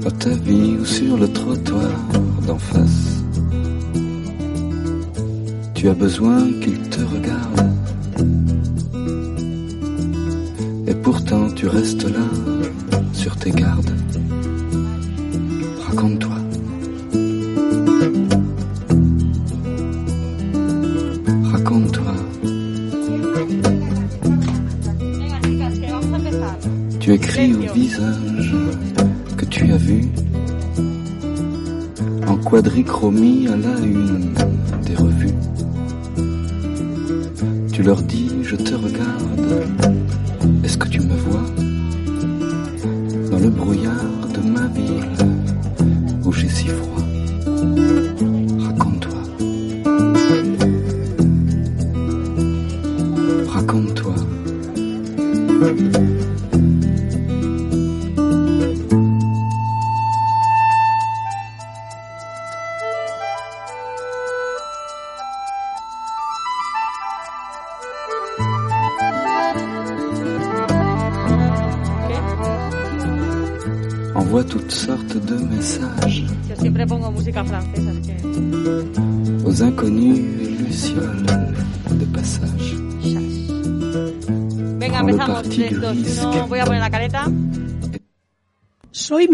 Dans ta vie ou sur le trottoir d'en face. Tu as besoin qu'ils te regardent. Et pourtant tu restes là, sur tes gardes. Raconte-toi. Que tu as vu en quadrichromie à la une des revues. Tu leur dis je te regarde,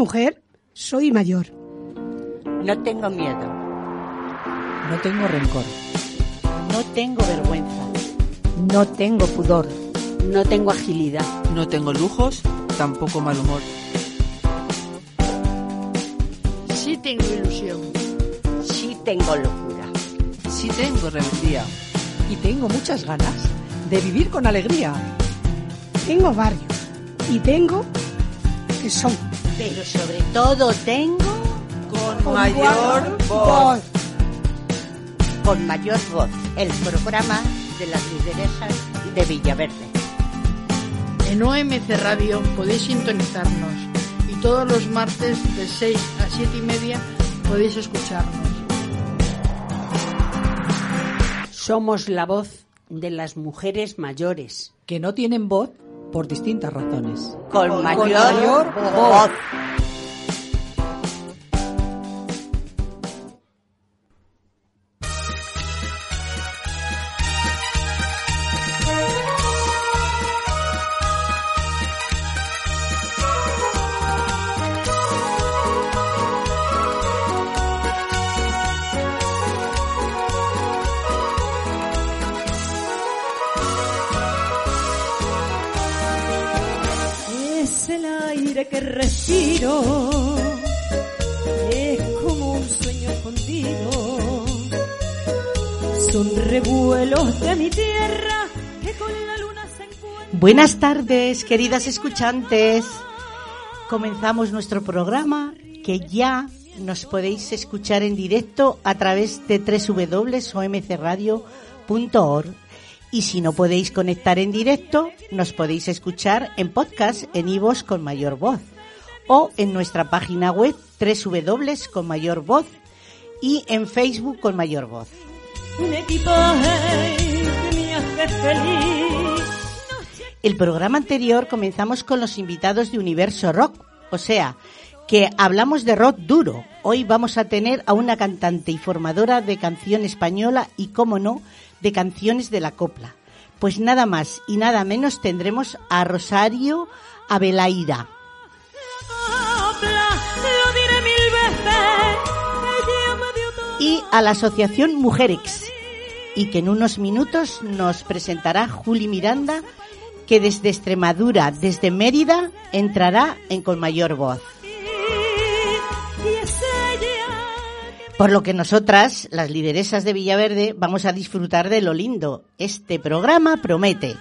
mujer, soy mayor. No tengo miedo. No tengo rencor. No tengo vergüenza. No tengo pudor. No tengo agilidad. No tengo lujos, tampoco mal humor. Sí tengo ilusión. Sí tengo locura. Sí tengo rebeldía. Y tengo muchas ganas de vivir con alegría. Tengo barrio y tengo que son Pero sobre todo tengo Con mayor voz. con mayor voz el programa de las lideresas de Villaverde. En OMC Radio podéis sintonizarnos y todos los martes de 6 a 7 y media podéis escucharnos. Somos la voz de las mujeres mayores. Que no tienen voz por distintas razones. Con mayor, mayor voz. Buenas tardes, queridas escuchantes. Comenzamos nuestro programa que ya nos podéis escuchar en directo a través de www.omcradio.org y si no podéis conectar en directo, nos podéis escuchar en podcast en iVoox con mayor voz o en nuestra página web con mayor voz y en Facebook con mayor voz. Un equipaje que me hace feliz. El programa anterior comenzamos con los invitados de Universo Rock, o sea, que hablamos de rock duro. Hoy vamos a tener a una cantante y formadora de canción española y, como no, de canciones de la copla. Pues nada más y nada menos tendremos a Rosario todo. y a la asociación Mujerex. Y que en unos minutos nos presentará Juli Miranda, que desde Extremadura, desde Mérida, entrará en con mayor voz. Por lo que nosotras, las lideresas de Villaverde, vamos a disfrutar de lo lindo. Este programa promete.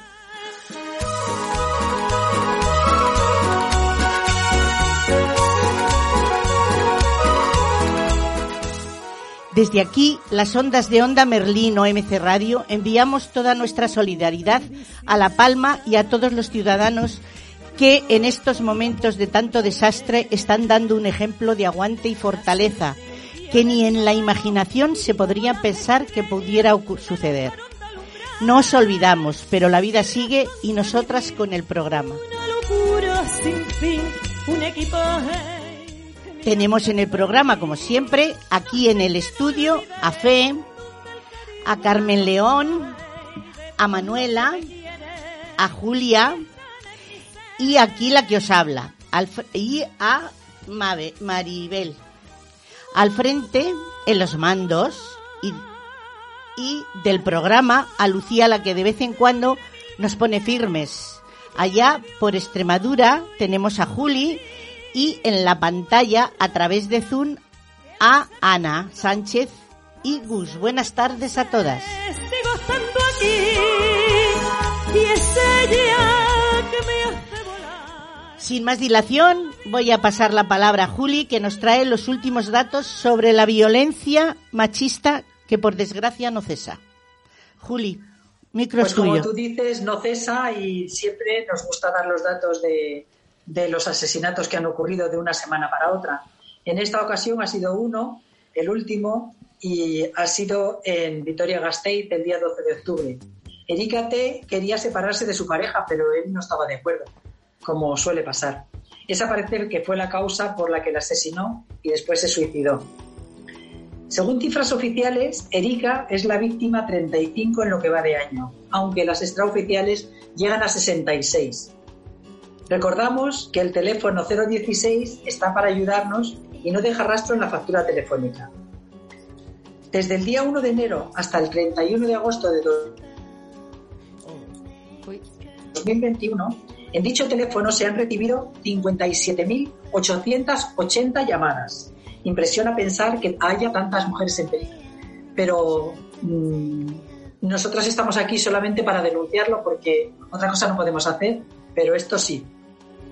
Desde aquí, las ondas de Onda Merlín OMC Radio, enviamos toda nuestra solidaridad a La Palma y a todos los ciudadanos que en estos momentos de tanto desastre están dando un ejemplo de aguante y fortaleza que ni en la imaginación se podría pensar que pudiera suceder. No os olvidamos, pero la vida sigue y nosotras con el programa. Tenemos en el programa, como siempre, aquí en el estudio, a Fe, a Carmen León, a Manuela, a Julia y aquí la que os habla, y a Maribel. Al frente, en los mandos y, y del programa, a Lucía, la que de vez en cuando nos pone firmes. Allá por Extremadura tenemos a Juli y en la pantalla a través de Zoom a Ana Sánchez y Gus. Buenas tardes a todas. Sin más dilación, voy a pasar la palabra a Juli, que nos trae los últimos datos sobre la violencia machista que por desgracia no cesa. Juli, micro pues Como tú dices, no cesa y siempre nos gusta dar los datos de, de los asesinatos que han ocurrido de una semana para otra. En esta ocasión ha sido uno, el último, y ha sido en Vitoria-Gasteiz el día 12 de octubre. Erika T. quería separarse de su pareja, pero él no estaba de acuerdo, como suele pasar. Esa parece que fue la causa por la que la asesinó y después se suicidó. Según cifras oficiales, Erika es la víctima 35 en lo que va de año, aunque las extraoficiales llegan a 66. Recordamos que el teléfono 016 está para ayudarnos y no deja rastro en la factura telefónica. Desde el día 1 de enero hasta el 31 de agosto de 2021, en dicho teléfono se han recibido 57.880 llamadas. Impresiona pensar que haya tantas mujeres en peligro. Pero mmm, nosotros estamos aquí solamente para denunciarlo porque otra cosa no podemos hacer, pero esto sí,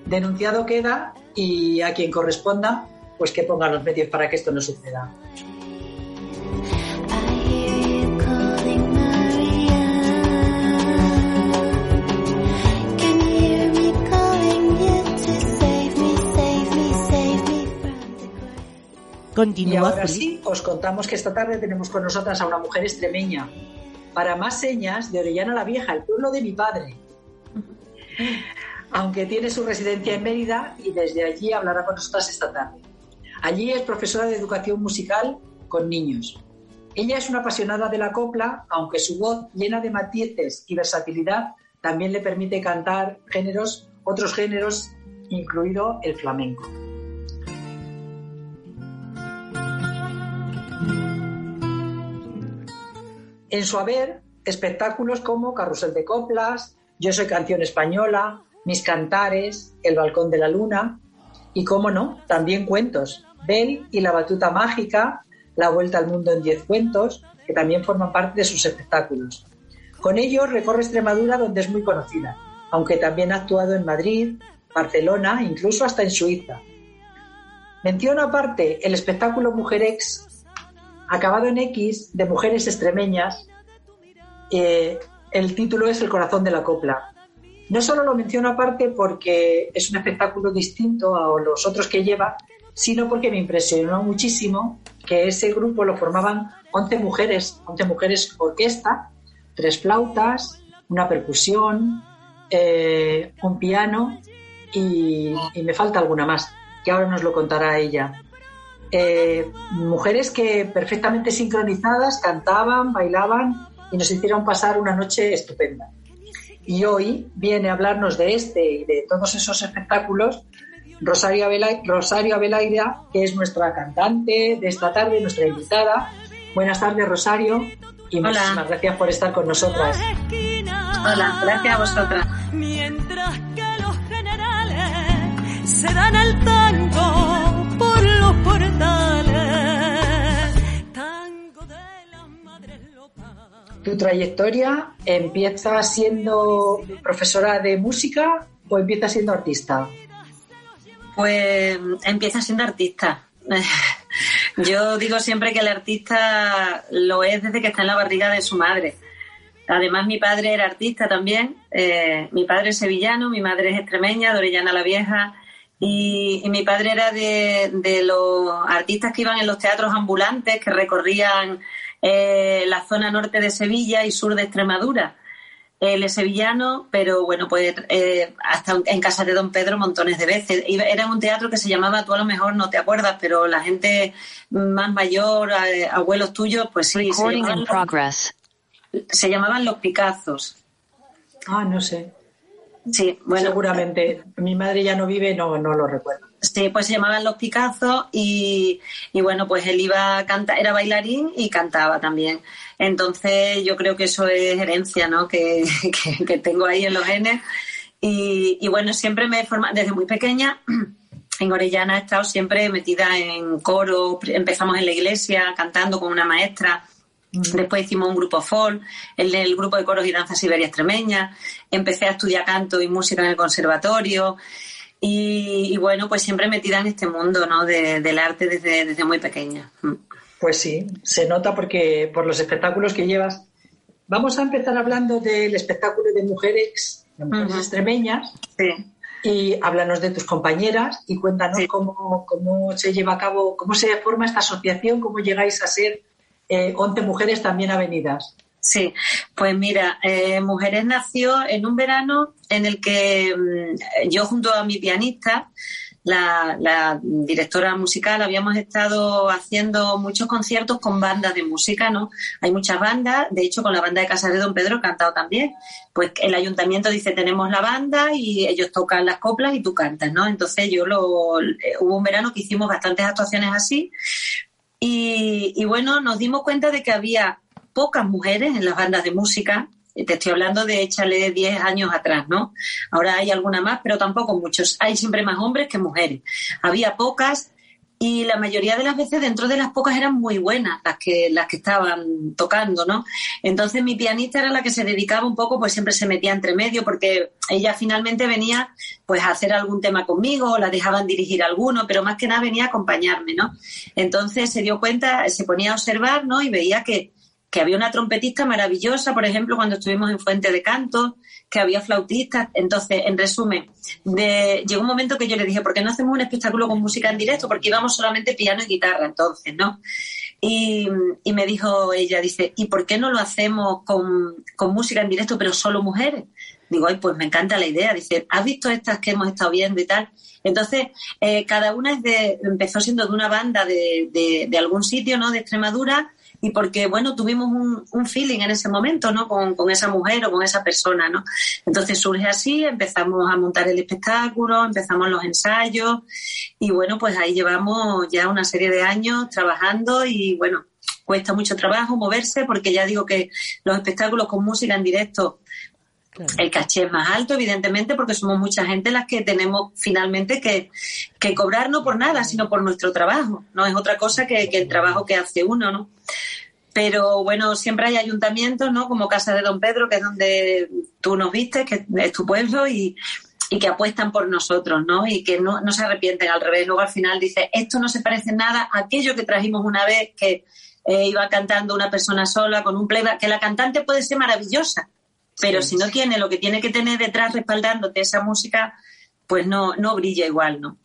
denunciado queda y a quien corresponda, pues que ponga los medios para que esto no suceda. Continúa, y ahora sí, os contamos que esta tarde tenemos con nosotras a una mujer extremeña. Para más señas, de Orellana la Vieja, el pueblo de mi padre aunque tiene su residencia en Mérida y desde allí hablará con nosotras esta tarde. Allí es profesora de educación musical con niños. Ella es una apasionada de la copla, aunque su voz llena de matices y versatilidad también le permite cantar géneros, otros géneros, incluido el flamenco. En su haber, espectáculos como Carrusel de Coplas, Yo soy canción española, mis cantares, El balcón de la luna y, cómo no, también cuentos. Bell y la batuta mágica, La vuelta al mundo en diez cuentos, que también forman parte de sus espectáculos. Con ellos recorre Extremadura donde es muy conocida, aunque también ha actuado en Madrid, Barcelona, incluso hasta en Suiza. Menciono aparte el espectáculo Mujerex, acabado en X, de mujeres extremeñas. Eh, el título es El corazón de la copla. No solo lo menciono aparte porque es un espectáculo distinto a los otros que lleva, sino porque me impresionó muchísimo que ese grupo lo formaban 11 mujeres, 11 mujeres orquesta, tres flautas, una percusión, eh, un piano y, me falta alguna más, que ahora nos lo contará ella. Eh, mujeres que perfectamente sincronizadas cantaban, bailaban y nos hicieron pasar una noche estupenda. Y hoy viene a hablarnos de este y de todos esos espectáculos Rosario, Abelaida, Rosario que es nuestra cantante de esta tarde, nuestra invitada. Buenas tardes, Rosario, y muchísimas gracias por estar con nosotras. Hola, gracias a vosotras. Mientras que los generales se dan el tango por los portales, ¿Tu trayectoria empieza siendo profesora de música o empieza siendo artista? Pues empieza siendo artista. Yo digo siempre que el artista lo es desde que está en la barriga de su madre. Además, mi padre era artista también. Eh, mi padre es sevillano, mi madre es extremeña, de la Vieja. Y, mi padre era de, los artistas que iban en los teatros ambulantes, que recorrían eh, la zona norte de Sevilla y sur de Extremadura. Él es sevillano, pero bueno, pues eh, hasta en casa de Don Pedro montones de veces. Era un teatro que se llamaba, tú a lo mejor no te acuerdas, pero la gente más mayor, abuelos tuyos, pues sí. Se llamaban, los, se llamaban Los Picazos. Ah, no sé. Sí, bueno. Seguramente. Mi madre ya no vive, no, no lo recuerdo. Sí, pues se llamaban Los Picazos y, bueno, pues él iba a cantar, era bailarín y cantaba también. Entonces yo creo que eso es herencia, ¿no? Que, tengo ahí en los genes. Y, y, bueno, siempre me he formado, desde muy pequeña, en Orellana he estado siempre metida en coro, empezamos en la iglesia cantando con una maestra Después hicimos un grupo folk, el, el grupo de coros y danza siberia extremeña. Empecé a estudiar canto y música en el conservatorio. Y, bueno, pues siempre metida en este mundo ¿no? del arte desde, desde muy pequeña. Mm. Pues sí, se nota porque por los espectáculos que llevas. Vamos a empezar hablando del espectáculo de mujeres, extremeñas. Sí. Y háblanos de tus compañeras y cuéntanos cómo, cómo se lleva a cabo, cómo se forma esta asociación, cómo llegáis a ser eh, 11 Mujeres también avenidas. Sí, pues mira, eh, Mujeres nació en un verano en el que mm, yo junto a mi pianista, la, directora musical, habíamos estado haciendo muchos conciertos con bandas de música, ¿no? Hay muchas bandas, de hecho con la banda de Casa de Don Pedro he cantado también. Pues el ayuntamiento dice tenemos la banda y ellos tocan las coplas y tú cantas, ¿no? Entonces yo lo, eh, hubo un verano que hicimos bastantes actuaciones así, y, bueno, nos dimos cuenta de que había pocas mujeres en las bandas de música. Te estoy hablando de échale 10 años atrás, ¿no? Ahora hay alguna más, pero tampoco muchos. Hay siempre más hombres que mujeres. Había pocas y la mayoría de las veces dentro de las pocas eran muy buenas las que las que estaban tocando, ¿no? Entonces mi pianista era la que se dedicaba un poco, pues siempre se metía entre medio porque ella finalmente venía pues a hacer algún tema conmigo, la dejaban dirigir alguno, pero más que nada venía a acompañarme, ¿no? Entonces se dio cuenta, se ponía a observar, ¿no? Y veía que que había una trompetista maravillosa, por ejemplo, cuando estuvimos en Fuente de Canto, que había flautistas. Entonces, en resumen, de, llegó un momento que yo le dije, ¿por qué no hacemos un espectáculo con música en directo? Porque íbamos solamente piano y guitarra entonces, ¿no? Y, me dijo ella, dice, ¿y por qué no lo hacemos con, música en directo, pero solo mujeres? Digo, ay, pues me encanta la idea. Dice, ¿has visto estas que hemos estado viendo y tal? Entonces, eh, cada una es de, empezó siendo de una banda de, de, de algún sitio, ¿no? De Extremadura, y porque, bueno, tuvimos un, feeling en ese momento, ¿no? Con, esa mujer o con esa persona, ¿no? Entonces surge así, empezamos a montar el espectáculo, empezamos los ensayos y, bueno, pues ahí llevamos ya una serie de años trabajando y, bueno, cuesta mucho trabajo moverse porque ya digo que los espectáculos con música en directo El caché es más alto, evidentemente, porque somos mucha gente las que tenemos finalmente que, que, cobrar no por nada, sino por nuestro trabajo. No es otra cosa que, el trabajo que hace uno, ¿no? Pero bueno, siempre hay ayuntamientos, ¿no? Como Casa de Don Pedro, que es donde tú nos viste, que es tu pueblo, y, y que apuestan por nosotros, ¿no? Y que no, no, se arrepienten, al revés. Luego al final dice, esto no se parece nada a aquello que trajimos una vez que eh, iba cantando una persona sola con un playback, que la cantante puede ser maravillosa, pero si no tiene lo que tiene que tener detrás respaldándote esa música, pues no, no brilla igual, ¿no?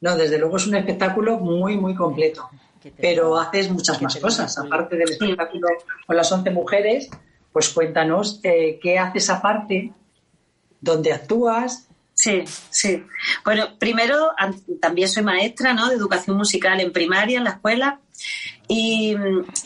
No, desde luego es un espectáculo muy, muy completo pero haces muchas más cosas. Aparte del espectáculo con las 11 mujeres, pues cuéntanos eh, qué haces aparte, dónde actúas. Sí, sí. Bueno, primero también soy maestra ¿no? de educación musical en primaria, en la escuela. Y,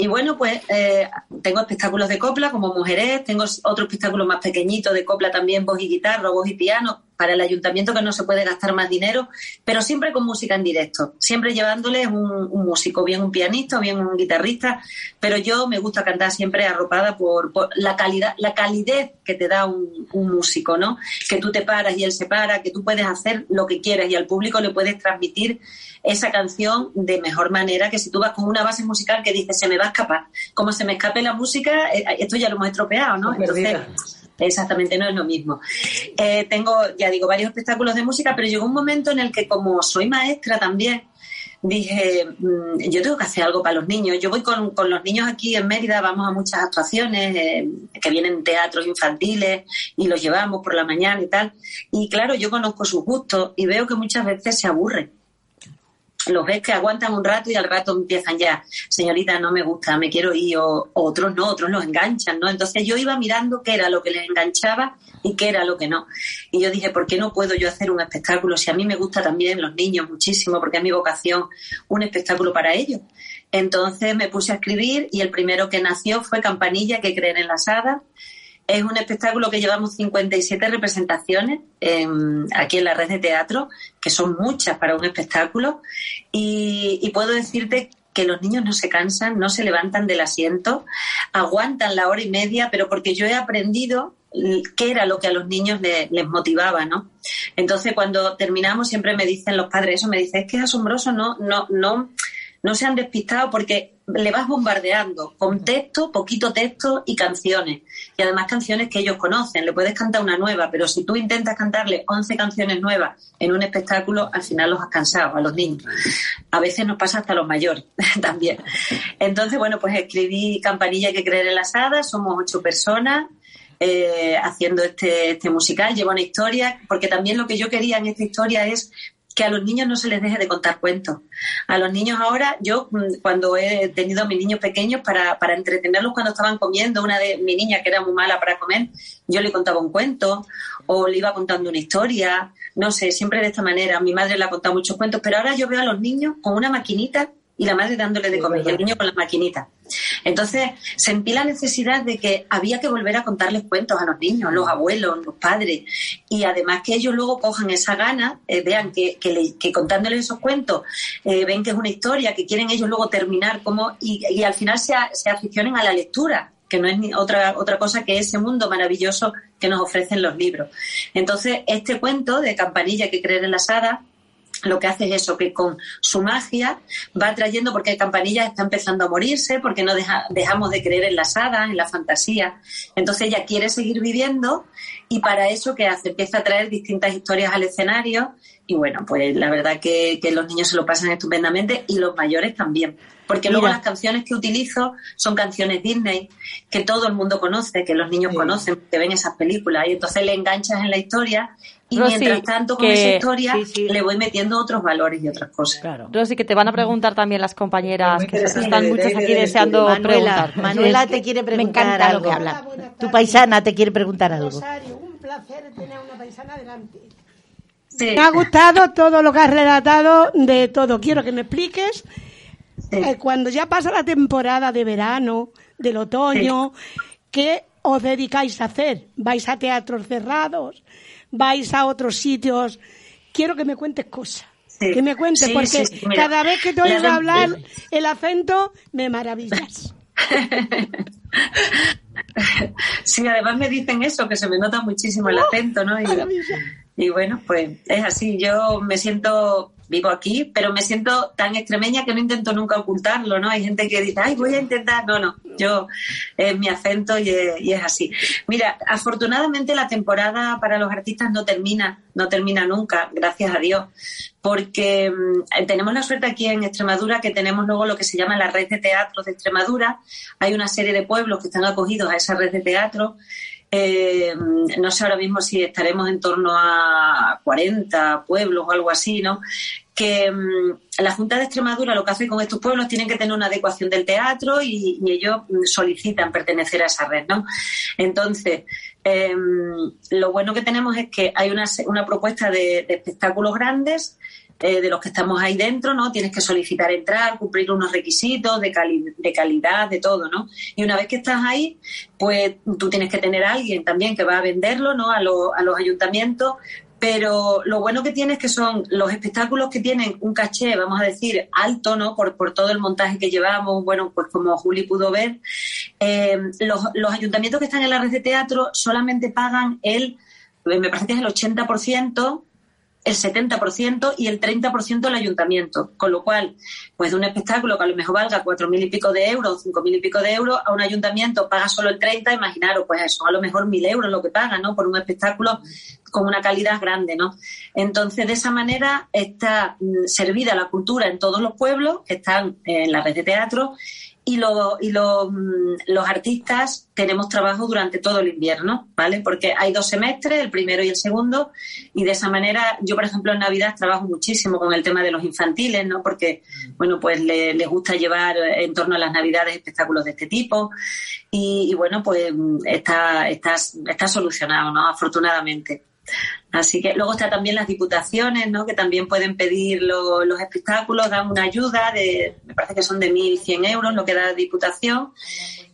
bueno, pues eh, tengo espectáculos de copla como mujeres, tengo otro espectáculo más pequeñito de copla también, voz y guitarra, voz y piano, para el ayuntamiento que no se puede gastar más dinero, pero siempre con música en directo, siempre llevándoles un, músico, bien un pianista o bien un guitarrista, pero yo me gusta cantar siempre arropada por, la calidad, la calidez que te da un, músico, ¿no? Que tú te paras y él se para, que tú puedes hacer lo que quieras y al público le puedes transmitir esa canción de mejor manera que si tú vas con una base musical que dice se me va a escapar. Como se me escape la música, eh, esto ya lo hemos estropeado, ¿no? Entonces, Exactamente, no es lo mismo. Eh, tengo, ya digo, varios espectáculos de música, pero llegó un momento en el que como soy maestra también, dije, mm, yo tengo que hacer algo para los niños. Yo voy con, los niños aquí en Mérida, vamos a muchas actuaciones eh, que vienen teatros infantiles y los llevamos por la mañana y tal. Y claro, yo conozco sus gustos y veo que muchas veces se aburren los ves que aguantan un rato y al rato empiezan ya, señorita, no me gusta, me quiero ir, o, otros no, otros los enganchan, ¿no? Entonces yo iba mirando qué era lo que les enganchaba y qué era lo que no. Y yo dije, ¿por qué no puedo yo hacer un espectáculo? Si a mí me gusta también los niños muchísimo, porque es mi vocación, un espectáculo para ellos. Entonces me puse a escribir y el primero que nació fue Campanilla, que creen en las hadas es un espectáculo que llevamos 57 representaciones aquí en la red de teatro, que son muchas para un espectáculo, y, puedo decirte que los niños no se cansan, no se levantan del asiento, aguantan la hora y media, pero porque yo he aprendido qué era lo que a los niños les motivaba, ¿no? Entonces, cuando terminamos, siempre me dicen los padres eso, me dicen, es que es asombroso, no, no, no, no se han despistado porque le vas bombardeando con texto, poquito texto y canciones. Y además canciones que ellos conocen. Le puedes cantar una nueva, pero si tú intentas cantarle 11 canciones nuevas en un espectáculo, al final los has cansado a los niños. A veces nos pasa hasta los mayores también. Entonces, bueno, pues escribí Campanilla que creer en las hadas. Somos ocho personas. Eh, haciendo este, este musical, lleva una historia, porque también lo que yo quería en esta historia es que a los niños no se les deje de contar cuentos. A los niños ahora, yo mm, cuando he tenido a mis niños pequeños para, para entretenerlos cuando estaban comiendo, una de mi niña que era muy mala para comer, yo le contaba un cuento o le iba contando una historia, no sé, siempre de esta manera. Mi madre le ha contado muchos cuentos, pero ahora yo veo a los niños con una maquinita y la madre dándole de comer y el niño con la maquinita. Entonces sentí la necesidad de que había que volver a contarles cuentos a los niños, los abuelos, los padres, y además que ellos luego cojan esa gana, eh, vean que, que, contándoles esos cuentos, eh, ven que es una historia, que quieren ellos luego terminar como, y, al final se, se aficionen a la lectura que no es otra, otra cosa que ese mundo maravilloso que nos ofrecen los libros. Entonces, este cuento de Campanilla que creer en las hadas lo que hace es eso, que con su magia va trayendo, porque Campanilla está empezando a morirse, porque no dejamos de creer en las hadas, en la fantasía. Entonces ella quiere seguir viviendo y para eso, ¿qué hace? Empieza a traer distintas historias al escenario y bueno, pues la verdad que, los niños se lo pasan estupendamente y los mayores también. Porque luego las canciones que utilizo son canciones Disney que todo el mundo conoce, que los niños conocen, que ven esas películas y entonces le enganchas en la historia y mientras tanto con esa historia le voy metiendo otros valores y otras cosas. Claro. Rosy, que te van a preguntar también las compañeras, que están muchas aquí deseando preguntar. Manuela te quiere preguntar algo. Tu paisana te quiere preguntar algo. un placer tener una paisana delante. Me ha gustado todo lo que has relatado de todo. Quiero que me expliques eh, cuando ya pasa la temporada de verano, del otoño, ¿qué os dedicáis a hacer? ¿Vais a teatros cerrados? Vais a otros sitios. Quiero que me cuentes cosas. Que me cuentes, porque cada vez que te oigo hablar el acento, me maravillas. sí, además me dicen eso, que se me nota muchísimo el acento, ¿no? y bueno, pues es así. Yo me siento vivo aquí, pero me siento tan extremeña que no intento nunca ocultarlo, ¿no? Hay gente que dice, ay, voy a intentar. No, no, yo es mi acento y es, así. Mira, afortunadamente la temporada para los artistas no termina, no termina nunca, gracias a Dios, porque mm, tenemos la suerte aquí en Extremadura que tenemos luego lo que se llama la red de teatros de Extremadura. Hay una serie de pueblos que están acogidos a esa red de teatro eh, no sé ahora mismo si estaremos en torno a 40 pueblos o algo así, ¿no? Que mm, la Junta de Extremadura lo que hace con estos pueblos tienen que tener una adecuación del teatro y, ellos solicitan pertenecer a esa red, ¿no? Entonces, em, lo bueno que tenemos es que hay una, una propuesta de espectáculos grandes eh, de los que estamos ahí dentro, ¿no? Tienes que solicitar entrar, cumplir unos requisitos de, de calidad, de todo, ¿no? Y una vez que estás ahí, pues tú tienes que tener a alguien también que va a venderlo, ¿no? A, a los ayuntamientos pero lo bueno que tiene es que son los espectáculos que tienen un caché, vamos a decir, alto, ¿no? Por, por todo el montaje que llevamos, bueno, pues como Juli pudo ver, eh, los, los ayuntamientos que están en la red de teatro solamente pagan el, me parece que es el 80% el 70% y el 30% el ayuntamiento. Con lo cual, pues de un espectáculo que a lo mejor valga cuatro mil y pico de euros, cinco mil y pico de euros, a un ayuntamiento paga solo el 30, imaginaros, pues eso, a lo mejor mil euros lo que paga, ¿no? Por un espectáculo con una calidad grande, ¿no? Entonces, de esa manera está mm, servida la cultura en todos los pueblos que están en la red de teatro y, lo, y lo, mm, los artistas tenemos trabajo durante todo el invierno, ¿vale? Porque hay dos semestres, el primero y el segundo, y de esa manera yo, por ejemplo, en Navidad trabajo muchísimo con el tema de los infantiles, ¿no? Porque, bueno, pues les gusta llevar en torno a las Navidades espectáculos de este tipo y, y bueno, pues mm, está, está, está solucionado, ¿no? Afortunadamente. Así que luego está también las diputaciones, ¿no? Que también pueden pedir los espectáculos, dan una ayuda de, me parece que son de 1.100 euros lo que da la diputación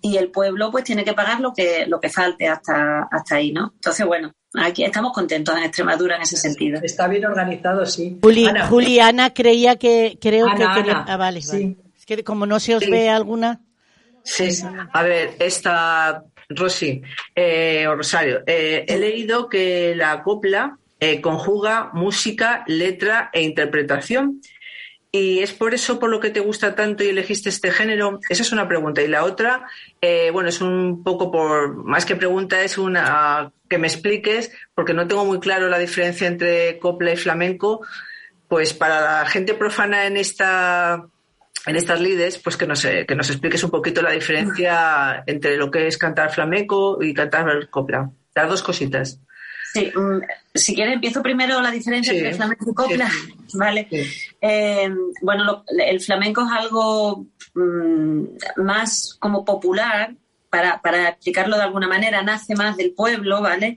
y el pueblo pues tiene que pagar lo que lo que falte hasta hasta ahí, ¿no? Entonces bueno, aquí estamos contentos en Extremadura en ese sentido. Está bien organizado, sí. Juliana creía que creo que quería, ah, vale, vale. Es que como no se os ve alguna. Sí, a ver, esta Rosy eh, o Rosario, eh, he leído que la copla eh, conjuga música, letra e interpretación. Y es por eso por lo que te gusta tanto y elegiste este género. Esa es una pregunta. Y la otra, bueno, es un poco por, más que pregunta, es una que me expliques, porque no tengo muy claro la diferencia entre copla y flamenco. Pues para la gente profana en esta en estas lides, pues que nos, que nos expliques un poquito la diferencia entre lo que es cantar flamenco y cantar copla. Las dos cositas. Sí, mm, si quieres empiezo primero la diferencia entre flamenco y copla. Vale. Eh, bueno, el flamenco es algo mm, más como popular, para, para, explicarlo de alguna manera, nace más del pueblo, ¿vale?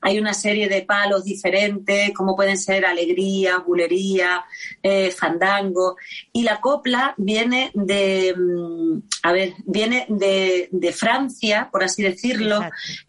Hay una serie de palos diferentes, como pueden ser alegría, bulería, eh, fandango. Y la copla viene de, mm, a ver, viene de, de Francia, por así decirlo,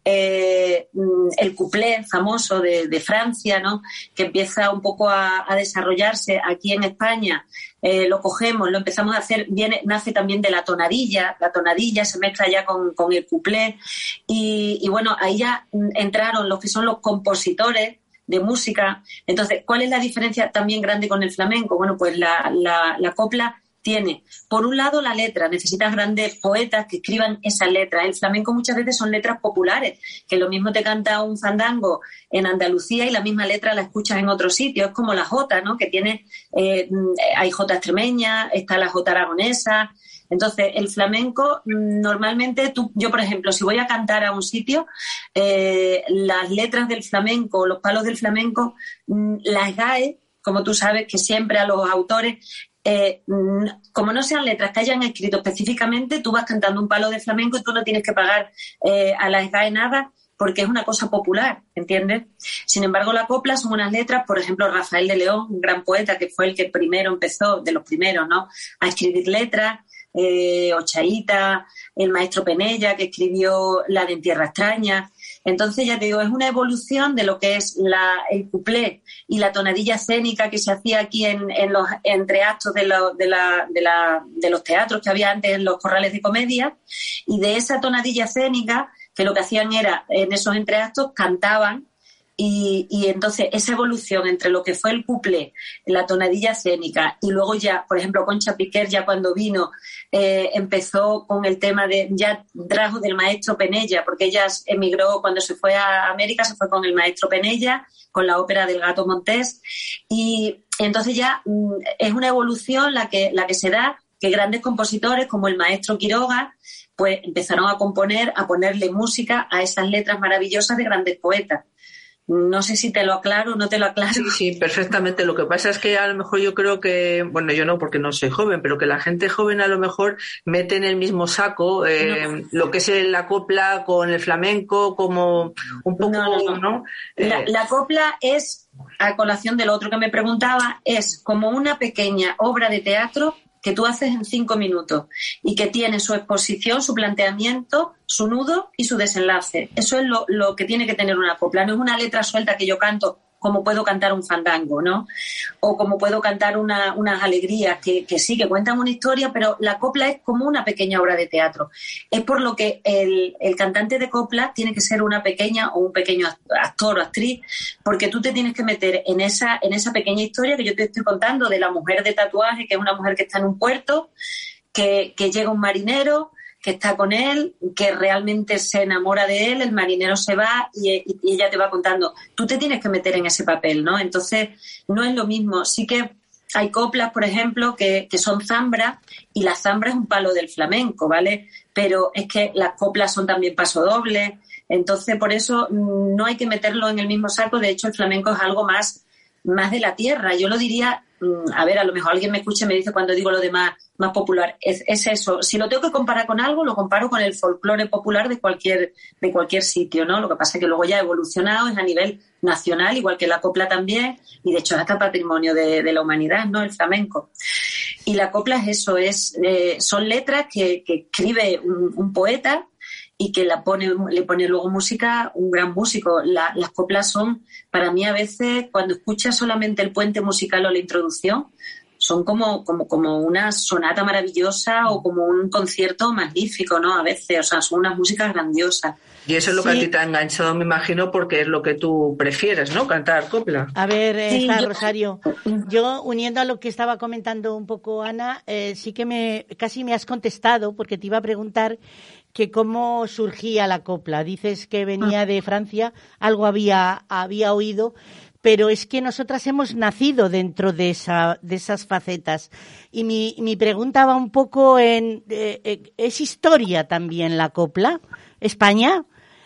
eh, mm, el cuplé famoso de, de, Francia, ¿no? Que empieza un poco a, a desarrollarse aquí en España eh, lo cogemos, lo empezamos a hacer, viene, nace también de la tonadilla, la tonadilla se mezcla ya con, el cuplé y, bueno, ahí ya entraron los que son los compositores de música. Entonces, ¿cuál es la diferencia también grande con el flamenco? Bueno, pues la, la copla tiene, por un lado, la letra. Necesitas grandes poetas que escriban esa letra. El flamenco muchas veces son letras populares, que lo mismo te canta un fandango en Andalucía y la misma letra la escuchas en otro sitio. Es como la jota, ¿no? Que tiene, eh, hay jota extremeña, está la jota aragonesa. Entonces, el flamenco, mm, normalmente, tú, yo, por ejemplo, si voy a cantar a un sitio, eh, las letras del flamenco, los palos del flamenco, mm, las GAE, como tú sabes, que siempre a los autores eh, como no sean letras que hayan escrito específicamente, tú vas cantando un palo de flamenco y tú no tienes que pagar eh, a la SGAE nada porque es una cosa popular, ¿entiendes? Sin embargo, la copla son unas letras, por ejemplo, Rafael de León, un gran poeta que fue el que primero empezó, de los primeros, ¿no?, a escribir letras, eh, Ochaíta, el maestro Penella, que escribió La de En Tierra Extraña, entonces, ya te digo, es una evolución de lo que es la, el cuplé y la tonadilla escénica que se hacía aquí en, los entreactos de, de, la, de, la, de los teatros que había antes en los corrales de comedia. Y de esa tonadilla escénica, que lo que hacían era, en esos entreactos, cantaban y, entonces esa evolución entre lo que fue el couple, la tonadilla escénica y luego ya, por ejemplo, Concha Piquer ya cuando vino eh, empezó con el tema de, ya trajo del maestro Penella, porque ella emigró cuando se fue a América, se fue con el maestro Penella, con la ópera del Gato Montés y entonces ya mm, es una evolución la que, la que se da que grandes compositores como el maestro Quiroga pues empezaron a componer, a ponerle música a esas letras maravillosas de grandes poetas. No sé si te lo aclaro o no te lo aclaro. Sí, sí, perfectamente. Lo que pasa es que a lo mejor yo creo que, bueno, yo no porque no soy joven, pero que la gente joven a lo mejor mete en el mismo saco eh, lo que es la copla con el flamenco, como un poco, ¿no? La, eh, la copla es, a colación del otro que me preguntaba, es como una pequeña obra de teatro que tú haces en cinco minutos y que tiene su exposición, su planteamiento, su nudo y su desenlace. Eso es lo, que tiene que tener una copla. No es una letra suelta que yo canto como puedo cantar un fandango, ¿no? O como puedo cantar unas alegrías que, sí, que cuentan una historia, pero la copla es como una pequeña obra de teatro. Es por lo que el, el cantante de copla tiene que ser una pequeña o un pequeño actor o actriz, porque tú te tienes que meter en esa, en esa pequeña historia que yo te estoy contando de la mujer de tatuaje, que es una mujer que está en un puerto, que, que llega un marinero, que está con él, que realmente se enamora de él, el marinero se va y, ella te va contando. Tú te tienes que meter en ese papel, ¿no? Entonces, no es lo mismo. Sí que hay coplas, por ejemplo, que, que son zambras y la zambra es un palo del flamenco, ¿vale? Pero es que las coplas son también pasodobles. Entonces, por eso mm, no hay que meterlo en el mismo saco. De hecho, el flamenco es algo más, más de la tierra. Yo lo diría a ver, a lo mejor alguien me escucha y me dice cuando digo lo de más, popular, es, eso. Si lo tengo que comparar con algo, lo comparo con el folclore popular de cualquier, de cualquier sitio, ¿no? Lo que pasa es que luego ya ha evolucionado, es a nivel nacional, igual que la copla también, y de hecho es hasta patrimonio de, la humanidad, ¿no? El flamenco. Y la copla es eso, es, eh, son letras que, escribe un, poeta y que la pone, le pone luego música un gran músico. las coplas son, para mí a veces, cuando escuchas solamente el puente musical o la introducción, son como, como, como una sonata maravillosa o como un concierto magnífico, ¿no? A veces, o sea, son unas músicas grandiosas. Y eso es lo que a ti te ha enganchado, me imagino, porque es lo que tú prefieres, ¿no? Cantar copla. A ver, eh, Rosario, yo uniendo a lo que estaba comentando un poco Ana, eh, sí que me casi me has contestado porque te iba a preguntar que cómo surgía la copla. Dices que venía ah. de Francia, algo había, había oído, pero es que nosotras hemos nacido dentro de, esa, de esas facetas. Y mi, mi pregunta va un poco en, eh, eh, ¿es historia también la copla? ¿España?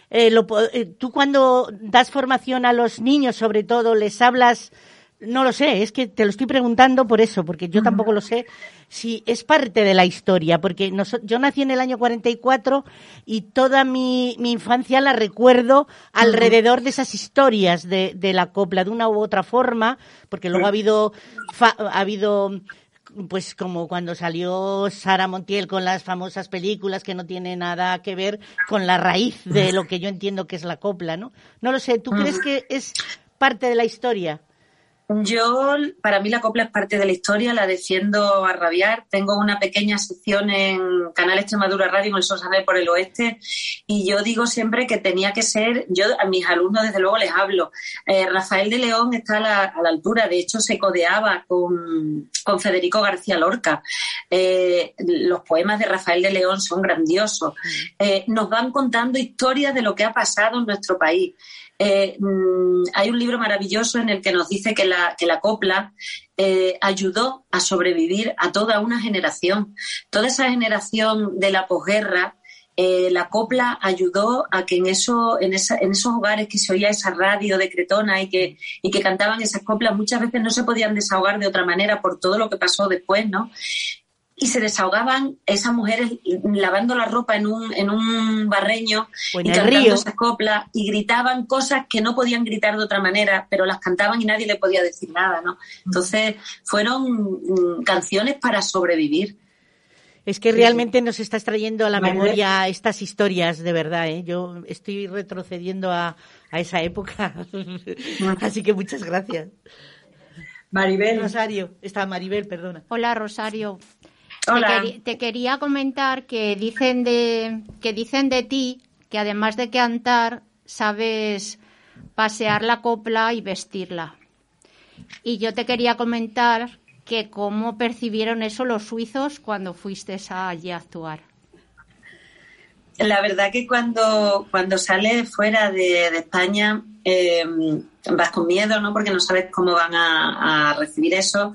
Eh, tú cuando das formación a los niños, sobre todo, les hablas no lo sé, es que te lo estoy preguntando por eso, porque yo tampoco lo sé si es parte de la historia, porque yo nací en el año 44 y toda mi, mi infancia la recuerdo alrededor de esas historias de, de, la copla, de una u otra forma, porque luego ha habido, ha habido pues como cuando salió Sara Montiel con las famosas películas que no tiene nada que ver con la raíz de lo que yo entiendo que es la copla, ¿no? No lo sé, ¿tú crees que es parte de la historia? Yo, para mí la copla es parte de la historia, la defiendo a rabiar. Tengo una pequeña sección en Canal Extremadura Radio en el Sol por el Oeste y yo digo siempre que tenía que ser, yo a mis alumnos desde luego les hablo, eh, Rafael de León está a la, altura, de hecho se codeaba con, Federico García Lorca. Eh, los poemas de Rafael de León son grandiosos. Mm. Eh, nos van contando historias de lo que ha pasado en nuestro país. Eh, mm, hay un libro maravilloso en el que nos dice que la, que la copla eh, ayudó a sobrevivir a toda una generación. Toda esa generación de la posguerra, eh, la copla ayudó a que en, eso, en, en, esos hogares que se oía esa radio de Cretona y que, y que cantaban esas coplas, muchas veces no se podían desahogar de otra manera por todo lo que pasó después, ¿no? Y se desahogaban esas mujeres lavando la ropa en un, en un barreño y cantando esas coplas y gritaban cosas que no podían gritar de otra manera, pero las cantaban y nadie le podía decir nada, ¿no? Entonces fueron mm, canciones para sobrevivir. Es que realmente nos está trayendo a la memoria estas historias, de verdad. ¿eh? Yo estoy retrocediendo a, a esa época. Así que muchas gracias. Maribel. Rosario, está Maribel, perdona. Hola, Rosario. Te, quería comentar que dicen de que dicen de ti que además de cantar sabes pasear la copla y vestirla. Y yo te quería comentar que cómo percibieron eso los suizos cuando fuiste allí a actuar. La verdad que cuando, cuando sales fuera de, España eh, vas con miedo, ¿no? Porque no sabes cómo van a recibir eso.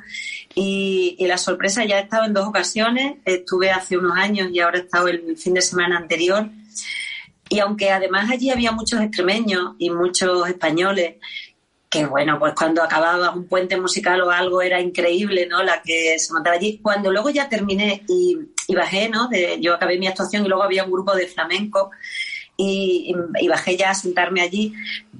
Y, la sorpresa ya he estado en dos ocasiones, estuve hace unos años y ahora he estado el fin de semana anterior. Y aunque además allí había muchos extremeños y muchos españoles, que bueno, pues cuando acababa un puente musical o algo era increíble, ¿no? La que se montaba allí. Cuando luego ya terminé y, bajé, ¿no? De, yo acabé mi actuación y luego había un grupo de flamenco y, bajé ya a sentarme allí.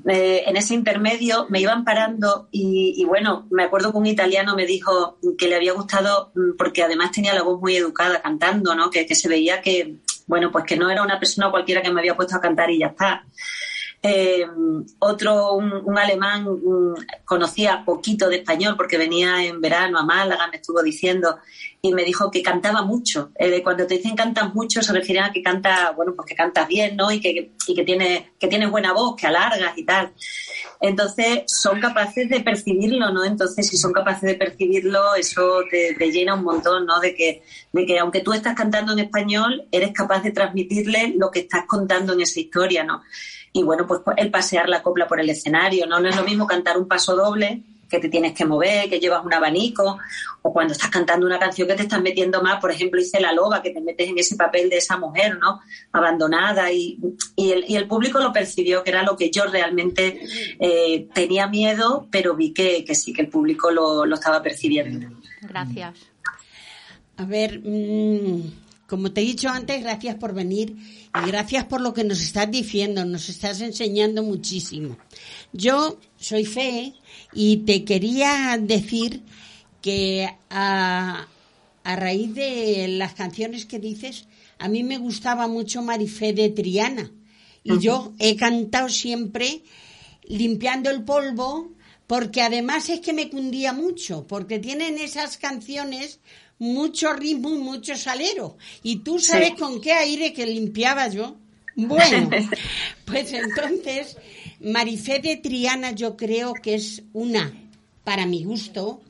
Eh, en ese intermedio me iban parando y, bueno, me acuerdo que un italiano me dijo que le había gustado mm, porque además tenía la voz muy educada cantando, ¿no? Que, se veía que, bueno, pues que no era una persona cualquiera que me había puesto a cantar y ya está. Eh, otro, un, alemán, conocía poquito de español porque venía en verano a Málaga, me estuvo diciendo, y me dijo que cantaba mucho. Eh, cuando te dicen cantas mucho, se refiere a que canta, bueno, pues que cantas bien, ¿no? Y que, y que, tiene, que tienes buena voz, que alargas y tal. Entonces, son capaces de percibirlo, ¿no? Entonces, si son capaces de percibirlo, eso te, te llena un montón, ¿no? De que, de que aunque tú estás cantando en español, eres capaz de transmitirle lo que estás contando en esa historia, ¿no? Y bueno, pues el pasear la copla por el escenario, ¿no? No es lo mismo cantar un paso doble que te tienes que mover, que llevas un abanico, o cuando estás cantando una canción que te estás metiendo más, por ejemplo, hice La Loba, que te metes en ese papel de esa mujer, ¿no? Abandonada, y, y, el, y el, público lo percibió, que era lo que yo realmente eh, tenía miedo, pero vi que, que, sí, que el público lo, lo estaba percibiendo. Gracias. A ver, mmm, como te he dicho antes, gracias por venir y gracias por lo que nos estás diciendo, nos estás enseñando muchísimo. Yo soy Fe y te quería decir que a, a raíz de las canciones que dices, a mí me gustaba mucho Marifé de Triana y yo he cantado siempre limpiando el polvo porque además es que me cundía mucho, porque tienen esas canciones mucho ritmo y mucho salero. Y tú sabes con qué aire que limpiaba yo. Bueno, pues entonces, Marifé de Triana yo creo que es una, para mi gusto,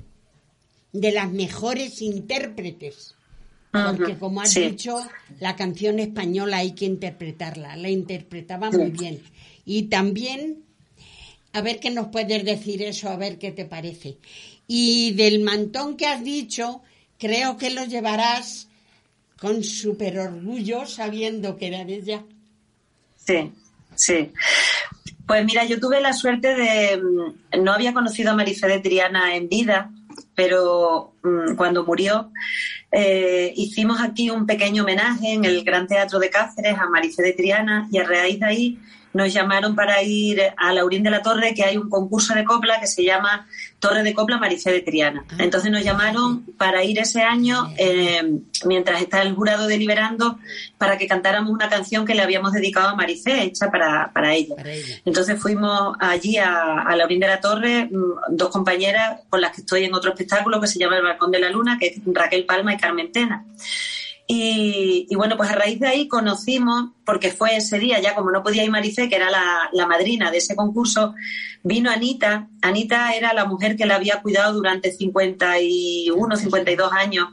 de las mejores intérpretes. Porque como has dicho, la canción española hay que interpretarla. La interpretaba muy bien. Y también, a ver qué nos puedes decir eso, a ver qué te parece. Y del mantón que has dicho, creo que lo llevarás con súper orgullo sabiendo que era de ella. Sí, sí. Pues mira, yo tuve la suerte de. Mm, no había conocido a Marifé Triana en vida, pero mm, cuando murió, eh, hicimos aquí un pequeño homenaje en el Gran Teatro de Cáceres a Marifé de Triana y a raíz de ahí nos llamaron para ir a Laurín de la Torre, que hay un concurso de copla que se llama Torre de Copla Maricé de Triana. Ah. Entonces nos llamaron para ir ese año, eh, mientras está el jurado deliberando, para que cantáramos una canción que le habíamos dedicado a Maricé, hecha para, para, ella. Entonces fuimos allí a, a Laurín de la Torre, mm, dos compañeras con las que estoy en otro espectáculo que se llama El Balcón de la Luna, que es Raquel Palma y Carmen Tena. Y, bueno, pues a raíz de ahí conocimos, porque fue ese día, ya como no podía ir Maricé, que era la, madrina de ese concurso, vino Anita. Anita era la mujer que la había cuidado durante 51, 52 años.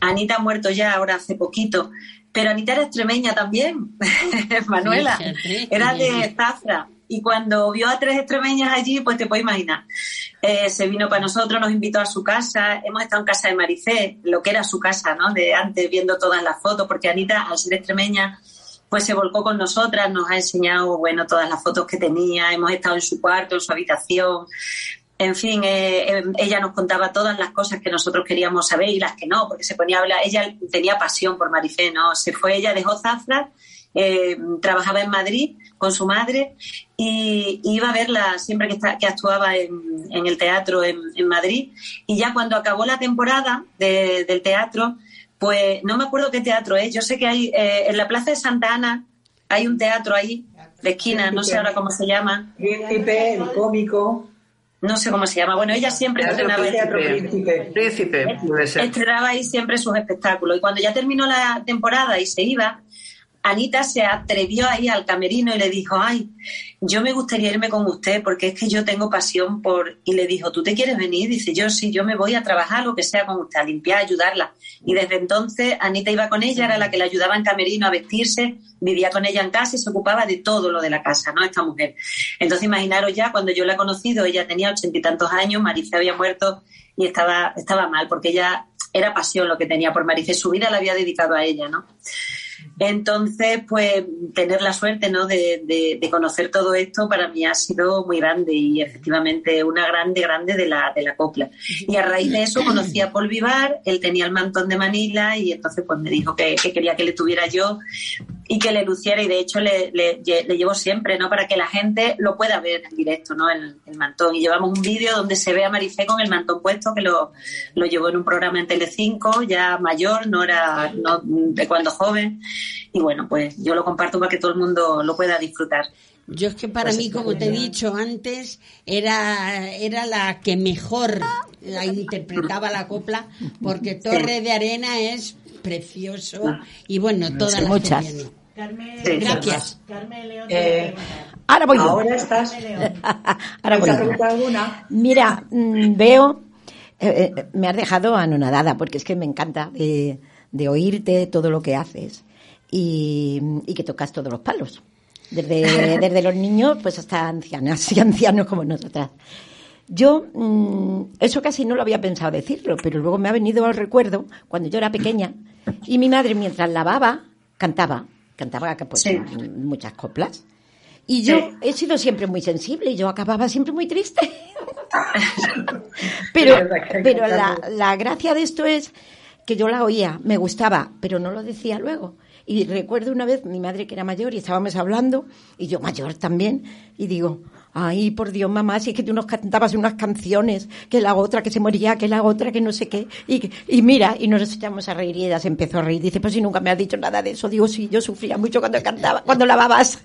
Anita ha muerto ya ahora hace poquito. Pero Anita era extremeña también, Manuela. Era de Zafra. Y cuando vio a tres extremeñas allí, pues te puedes imaginar. Eh, se vino para nosotros, nos invitó a su casa. Hemos estado en casa de Maricé, lo que era su casa, ¿no? De antes, viendo todas las fotos, porque Anita, al ser extremeña, pues se volcó con nosotras, nos ha enseñado, bueno, todas las fotos que tenía. Hemos estado en su cuarto, en su habitación. En fin, eh, eh, ella nos contaba todas las cosas que nosotros queríamos saber y las que no, porque se ponía a hablar. Ella tenía pasión por Maricé, ¿no? Se fue, ella dejó Zafra eh, trabajaba en Madrid con su madre y, iba a verla siempre que, que actuaba en, el teatro en, Madrid. Y ya cuando acabó la temporada del teatro, pues no me acuerdo qué teatro es. Yo sé que hay eh, en la Plaza de Santa Ana hay un teatro ahí de esquina, no sé ahora cómo se llama. Príncipe, el cómico. No sé cómo se llama. Bueno, ella siempre estrenaba Príncipe. Príncipe, Estrenaba ahí siempre sus espectáculos. Y cuando ya terminó la temporada y se iba, Anita se atrevió ahí al camerino y le dijo, ay, yo me gustaría irme con usted porque es que yo tengo pasión por... Y le dijo, ¿tú te quieres venir? Dice, yo sí, yo me voy a trabajar lo que sea con usted, a limpiar, a ayudarla. Y desde entonces Anita iba con ella, era la que le ayudaba en camerino a vestirse, vivía con ella en casa y se ocupaba de todo lo de la casa, ¿no? Esta mujer. Entonces imaginaros ya, cuando yo la he conocido, ella tenía ochenta y tantos años, Maricé había muerto y estaba, estaba mal porque ella era pasión lo que tenía por Maricé, su vida la había dedicado a ella, ¿no? Entonces, pues tener la suerte ¿no? de, de, conocer todo esto para mí ha sido muy grande y efectivamente una grande, grande de la, de la copla. Y a raíz de eso conocí a Paul Vivar, él tenía el mantón de Manila y entonces pues me dijo que, que quería que le tuviera yo y que le luciera y de hecho le, le, llevo siempre, ¿no? Para que la gente lo pueda ver en directo, ¿no? El, el mantón. Y llevamos un vídeo donde se ve a Maricé con el mantón puesto, que lo, lo llevó en un programa en Telecinco, ya mayor, no era no, de cuando joven. Y bueno, pues yo lo comparto para que todo el mundo lo pueda disfrutar. Yo es que para mí, como te he dicho antes, era, era la que mejor la interpretaba la copla, porque Torre de Arena es precioso y bueno, todas las muchas. que vienen. Gracias. Eh, ahora voy yo. Ahora estás. Ahora voy ¿Vas a yo. preguntar alguna? Mira, mm, veo, eh, eh, me has dejado anonadada porque es que me encanta de, de oírte todo lo que haces y, y que tocas todos los palos. Desde, desde los niños pues hasta ancianas y ancianos como nosotras. Yo, mm, eso casi no lo había pensado decirlo, pero luego me ha venido al recuerdo cuando yo era pequeña y mi madre mientras lavaba cantaba, cantaba pues, Sí. muchas coplas. Y yo Sí. he sido siempre muy sensible y yo acababa siempre muy triste. pero pero la, la gracia de esto es que yo la oía, me gustaba, pero no lo decía luego. Y recuerdo una vez mi madre que era mayor y estábamos hablando, y yo mayor también, y digo, ay, por Dios, mamá, si es que tú nos cantabas unas canciones, que la otra que se moría, que la otra que no sé qué, y, y mira, y nos echamos a reír y ella se empezó a reír. Dice, pues si nunca me has dicho nada de eso. Digo, sí, yo sufría mucho cuando cantaba, cuando lavabas.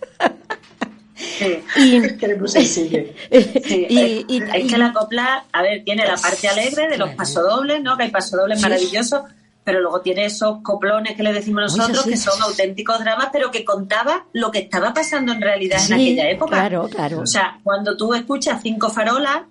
y, Queremos sensible. Sí, y- y- es que la copla, a ver, tiene la parte alegre de los pasodobles, ¿no? Que hay pasodobles Sí. maravillosos, pero luego tiene esos coplones que le decimos nosotros, sí. que son auténticos dramas, pero que contaba lo que estaba pasando en realidad Sí, en aquella época. claro, claro. O sea, cuando tú escuchas Cinco Farolas,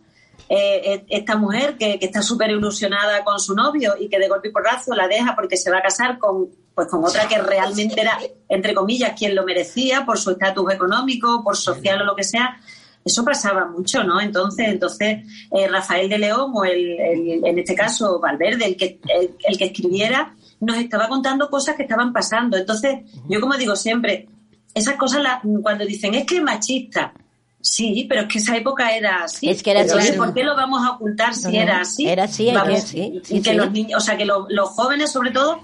eh, eh, esta mujer que, que está súper ilusionada con su novio y que de golpe y porrazo la deja porque se va a casar con, pues, con otra que realmente era, entre comillas, quien lo merecía por su estatus económico, por social o lo que sea. Eso pasaba mucho, ¿no? Entonces, entonces eh, Rafael de León o el, el- en este caso Valverde, el que, el, el que escribiera, nos estaba contando cosas que estaban pasando. Entonces, yo como digo siempre, esas cosas la- cuando dicen es que es machista, sí, pero es que esa época era así. Es que era Entonces, así. ¿por qué lo vamos a ocultar si No, no, era así? era así, hay que- Vamos, sí, y sí, que sí. los niños, o sea, que lo- los jóvenes sobre todo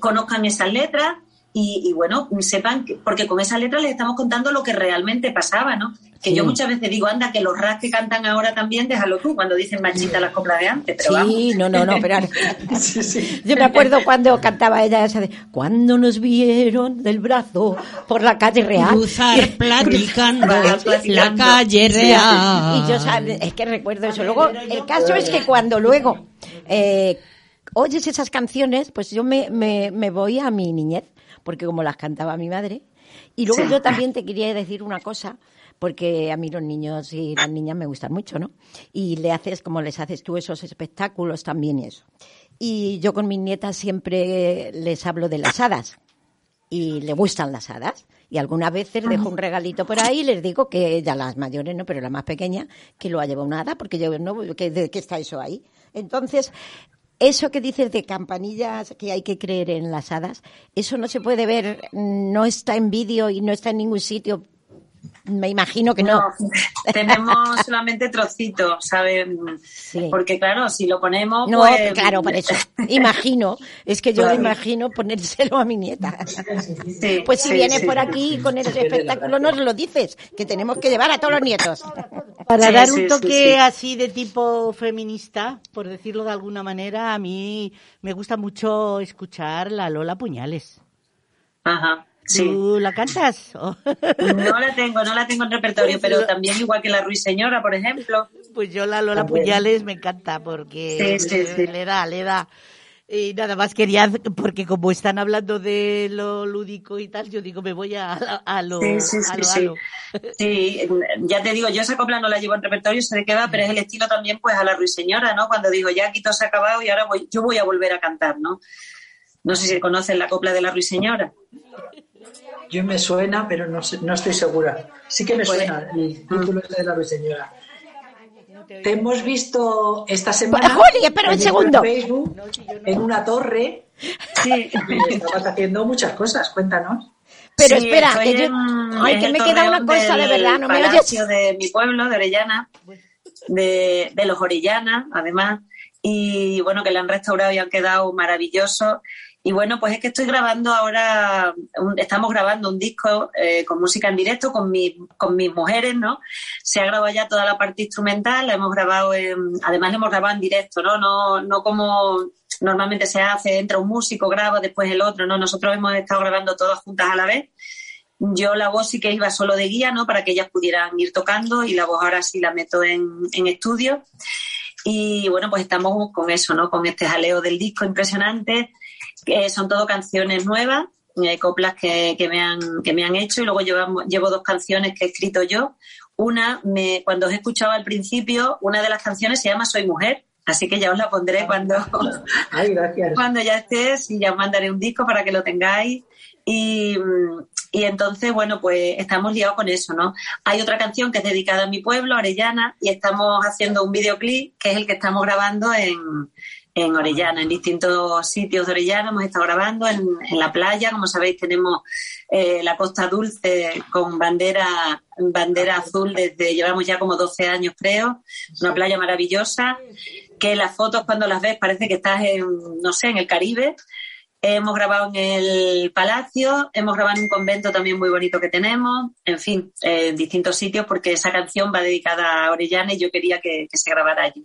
conozcan esas letras y, y, bueno, sepan, que, porque con esas letras les estamos contando lo que realmente pasaba, ¿no? Que Sí. yo muchas veces digo, anda, que los ras que cantan ahora también, déjalo tú, cuando dicen machita las coplas de antes, pero vamos. Sí, no, no, no, pero Sí, sí. yo me acuerdo cuando cantaba ella esa de cuando nos vieron del brazo por la calle real. Cruzar platicando la calle real. Y yo sabe, es que recuerdo eso. Luego, el caso es que cuando luego eh, oyes esas canciones, pues yo me, me, me voy a mi niñez, porque como las cantaba mi madre. Y luego Sí. yo también te quería decir una cosa, porque a mí los niños y las niñas me gustan mucho, ¿no? Y le haces como les haces tú esos espectáculos también y eso. Y yo con mis nietas siempre les hablo de las hadas y le gustan las hadas. Y algunas veces dejo un regalito por ahí y les digo que ya las mayores, no, pero la más pequeña, que lo ha llevado una hada, porque yo no, que, de, que está eso ahí. Entonces, eso que dices de campanillas, que hay que creer en las hadas, eso no se puede ver, no está en vídeo y no está en ningún sitio. Me imagino que no. tenemos solamente trocitos, ¿sabes? Porque claro, si lo ponemos, No, pues... claro, por eso. Imagino. Es que yo Claro. imagino ponérselo a mi nieta. Sí, Pues si sí, vienes sí. por aquí con el espectáculo, nos lo dices, que tenemos que llevar a todos los nietos. Para Sí, dar sí, un sí, toque sí. así de tipo feminista, por decirlo de alguna manera, a mí me gusta mucho escuchar la Lola Puñales. Ajá, sí. ¿Tú la cantas? No la tengo, no la tengo en repertorio, pero también igual que la Ruiseñora, por ejemplo. Pues yo la Lola También. Puñales me encanta porque Sí, sí, sí. le da, le da. Y nada más quería, porque como están hablando de lo lúdico y tal, yo digo, me voy a, a lo, Sí, sí, a sí, a sí. lo. Sí, ya te digo, yo esa copla no la llevo en repertorio, sé de qué va, pero es el estilo también pues a la Ruiseñora, ¿no? Cuando digo, ya aquí todo se ha acabado y ahora voy, yo voy a volver a cantar, ¿no? No sé si conocen la copla de la Ruiseñora. Yo me suena, pero no, sé- no estoy segura. Sí que me Pues- suena el título este de la señora. Te hemos visto esta semana. Juli, espera un en segundo. Facebook, en una torre. Sí. Estabas haciendo muchas cosas, cuéntanos. Pero Sí, espera, que yo- en- ay, en que me queda una cosa, de verdad, ¿no me oyes? de mi pueblo, de Orellana, de, de los Orellana, además, y bueno, que le han restaurado y han quedado maravillosos. Y bueno, pues es que estoy grabando ahora, estamos grabando un disco eh, con música en directo con, mi, con mis mujeres, ¿no? Se ha grabado ya toda la parte instrumental, la hemos grabado, en- además la hemos grabado en directo, ¿no? No, no como normalmente se hace, entra un músico, graba, después el otro, ¿no? Nosotros hemos estado grabando todas juntas a la vez. Yo la voz sí que iba solo de guía, ¿no? Para que ellas pudieran ir tocando y la voz ahora sí la meto en, en estudio. Y bueno, pues estamos con eso, ¿no? Con este jaleo del disco impresionante. Que son todo canciones nuevas, eh, coplas que, que, me han, que me han hecho y luego llevo, llevo dos canciones que he escrito yo. Una, me, cuando os he escuchado al principio, una de las canciones se llama Soy Mujer, así que ya os la pondré cuando, cuando ya estés y ya os mandaré un disco para que lo tengáis. Y, y entonces, bueno, pues estamos liados con eso, ¿no? Hay otra canción que es dedicada a mi pueblo, Orellana, y estamos haciendo un videoclip que es el que estamos grabando en, en Orellana, en distintos sitios de Orellana. Hemos estado grabando en, la playa, como sabéis, tenemos eh, la Costa Dulce con bandera, bandera azul desde, llevamos ya como 12 años, creo. Una playa maravillosa, que las fotos cuando las ves parece que estás en, no sé, en el Caribe. Hemos grabado en el Palacio, hemos grabado en un convento también muy bonito que tenemos, en fin, en distintos sitios porque esa canción va dedicada a Orellana y yo quería que, que se grabara allí.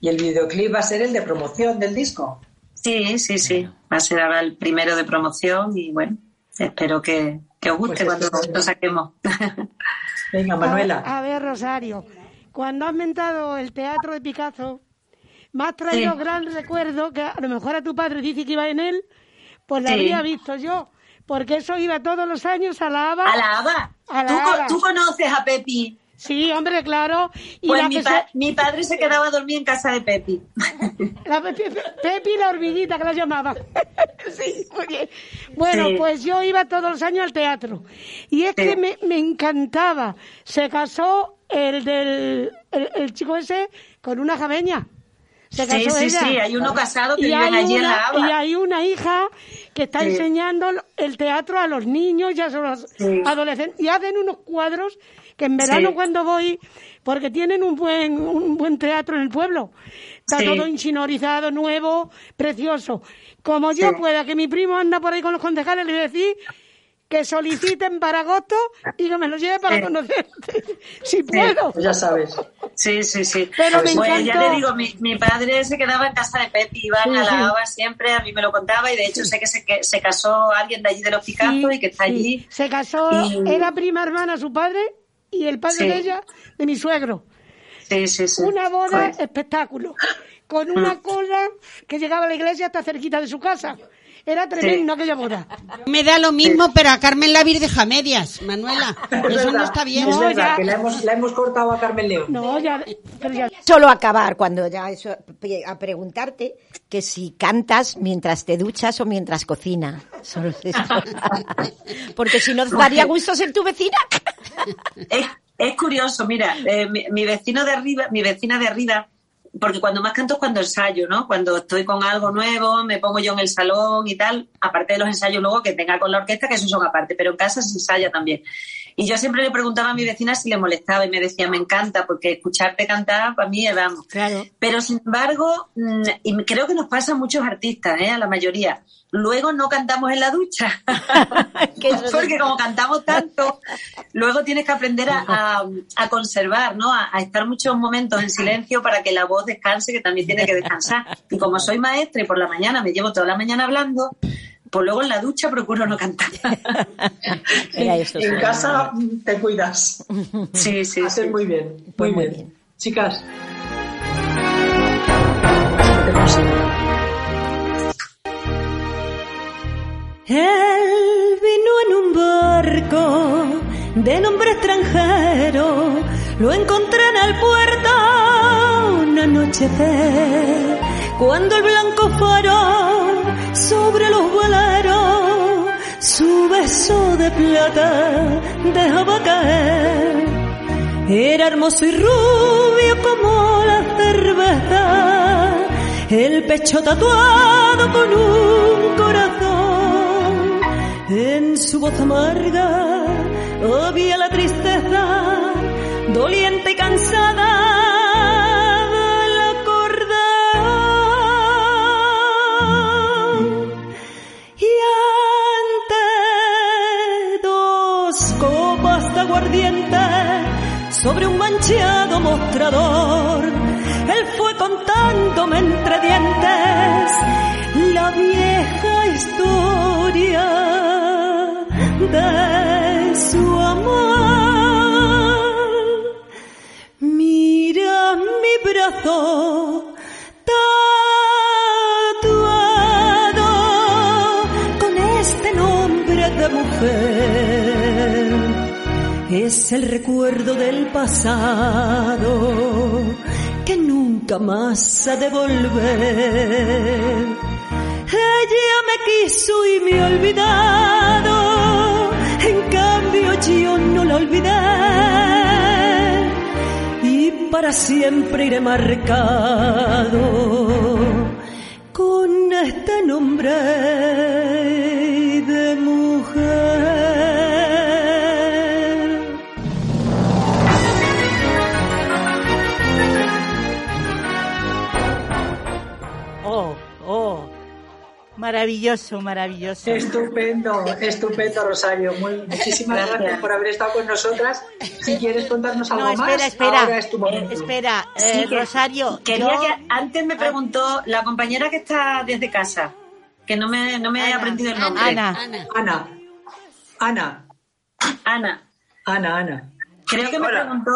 ¿Y el videoclip va a ser el de promoción del disco? Sí, sí, sí. Va a ser ahora el primero de promoción y bueno, espero que, que os guste Pues cuando lo saquemos. Venga, Manuela. A, a ver, Rosario, cuando has mentado el teatro de Picasso, me has traído Sí. gran recuerdo que a lo mejor a tu padre dice que iba en él, pues lo Sí. habría visto yo, porque eso iba todos los años a la ABA. ¿A la ABA? A la ¿Tú, ABA. tú conoces a Pepi? Sí, hombre, claro. Y Pues la mi, que pa- se- mi padre se quedaba a dormir en casa de Pepi. La Pe- Pe- Pepi la hormiguita que la llamaban. sí, muy bien. Bueno, Sí. pues yo iba todos los años al teatro. Y es Sí. que me, me encantaba. Se casó el del el, el chico ese con una jameña. Se Sí, casó sí, ella. sí, hay unos casados que Y viven hay allí en una- la. Y hay una hija que está Sí. enseñando el teatro a los niños y a los Sí. adolescentes. Y hacen unos cuadros que en verano Sí. cuando voy, porque tienen un buen, un buen teatro en el pueblo. Está Sí. todo insonorizado, nuevo, precioso. Como yo Sí. pueda, que mi primo anda por ahí con los concejales, le voy a decir que soliciten para agosto y que me lo lleve para Sí. conocerte. si puedo. Pues ya sabes. Sí, sí, sí. Pero me pues ya le digo, mi, mi padre se quedaba en casa de Pepi, iban Sí, a sí. la siempre, a mí me lo contaba y de hecho sé que se, que se casó alguien de allí de los Picasso Sí, y que está sí. allí. Se casó, Y- era prima hermana su padre y el padre Sí. de ella, de mi suegro. Sí, sí, sí. Una boda espectáculo, con una Mm. cola que llegaba a la iglesia hasta cerquita de su casa. Era tremendo aquella boda. Me da lo mismo, pero a Carmen la Vir deja medias, Manuela. Es Eso verdad, no está bien. Es No, verdad ya. que la hemos, la hemos cortado a Carmen León. No, ya, pero ya Solo acabar cuando ya eso, a preguntarte que si cantas mientras te duchas o mientras cocina. Solo eso. Porque si no daría gusto ser tu vecina. Es, es curioso, mira, eh, mi, mi vecino de arriba, mi vecina de arriba, porque cuando más canto es cuando ensayo, ¿no? Cuando estoy con algo nuevo, me pongo yo en el salón y tal, aparte de los ensayos luego que tenga con la orquesta, que esos son aparte, pero en casa se ensaya también. Y yo siempre le preguntaba a mi vecina si le molestaba y me decía, me encanta, porque escucharte cantar para mí es vamos. Claro. Pero sin embargo, mm, y creo que nos pasa a muchos artistas, ¿eh? a la mayoría. Luego no cantamos en la ducha. Porque como cantamos tanto, luego tienes que aprender a, a- a conservar, ¿no? A, a estar muchos momentos en silencio para que la voz descanse, que también tiene que descansar. Y como soy maestra y por la mañana me llevo toda la mañana hablando, pues luego en la ducha procuro no cantar. En sí. casa te cuidas. Sí, sí, Haces sí. muy bien. Pues muy muy bien. Chicas. Él vino en un barco de nombre extranjero, lo encontré en el puerto una noche cuando el blanco farol sobre los veleros su beso de plata dejaba caer. Era hermoso y rubio como la cerveza, el pecho tatuado con un corazón. En su voz amarga había la tristeza, doliente y cansada del acordeón. Y ante dos copas de aguardiente sobre un manchado mostrador, él fue contándome entre dientes la vieja historia de su amor. Mira mi brazo. tatuado con este nombre de mujer Es el recuerdo del pasado que nunca más ha de volver. Ella me quiso y me ha no la olvidé. Y para siempre iré marcado con este nombre Maravilloso, maravilloso. Estupendo, estupendo, Rosario. Muy, muchísimas gracias. Gracias. por haber estado con nosotras. Si quieres contarnos algo No, espera, más, espera. ahora es tu momento. espera, Sí, eh, que- Rosario. Quería yo- que antes me preguntó la compañera que está desde casa, que no me, no me he aprendido el nombre. Ana. Ana. Ana. Ana. Ana, Ana. Creo que me preguntó,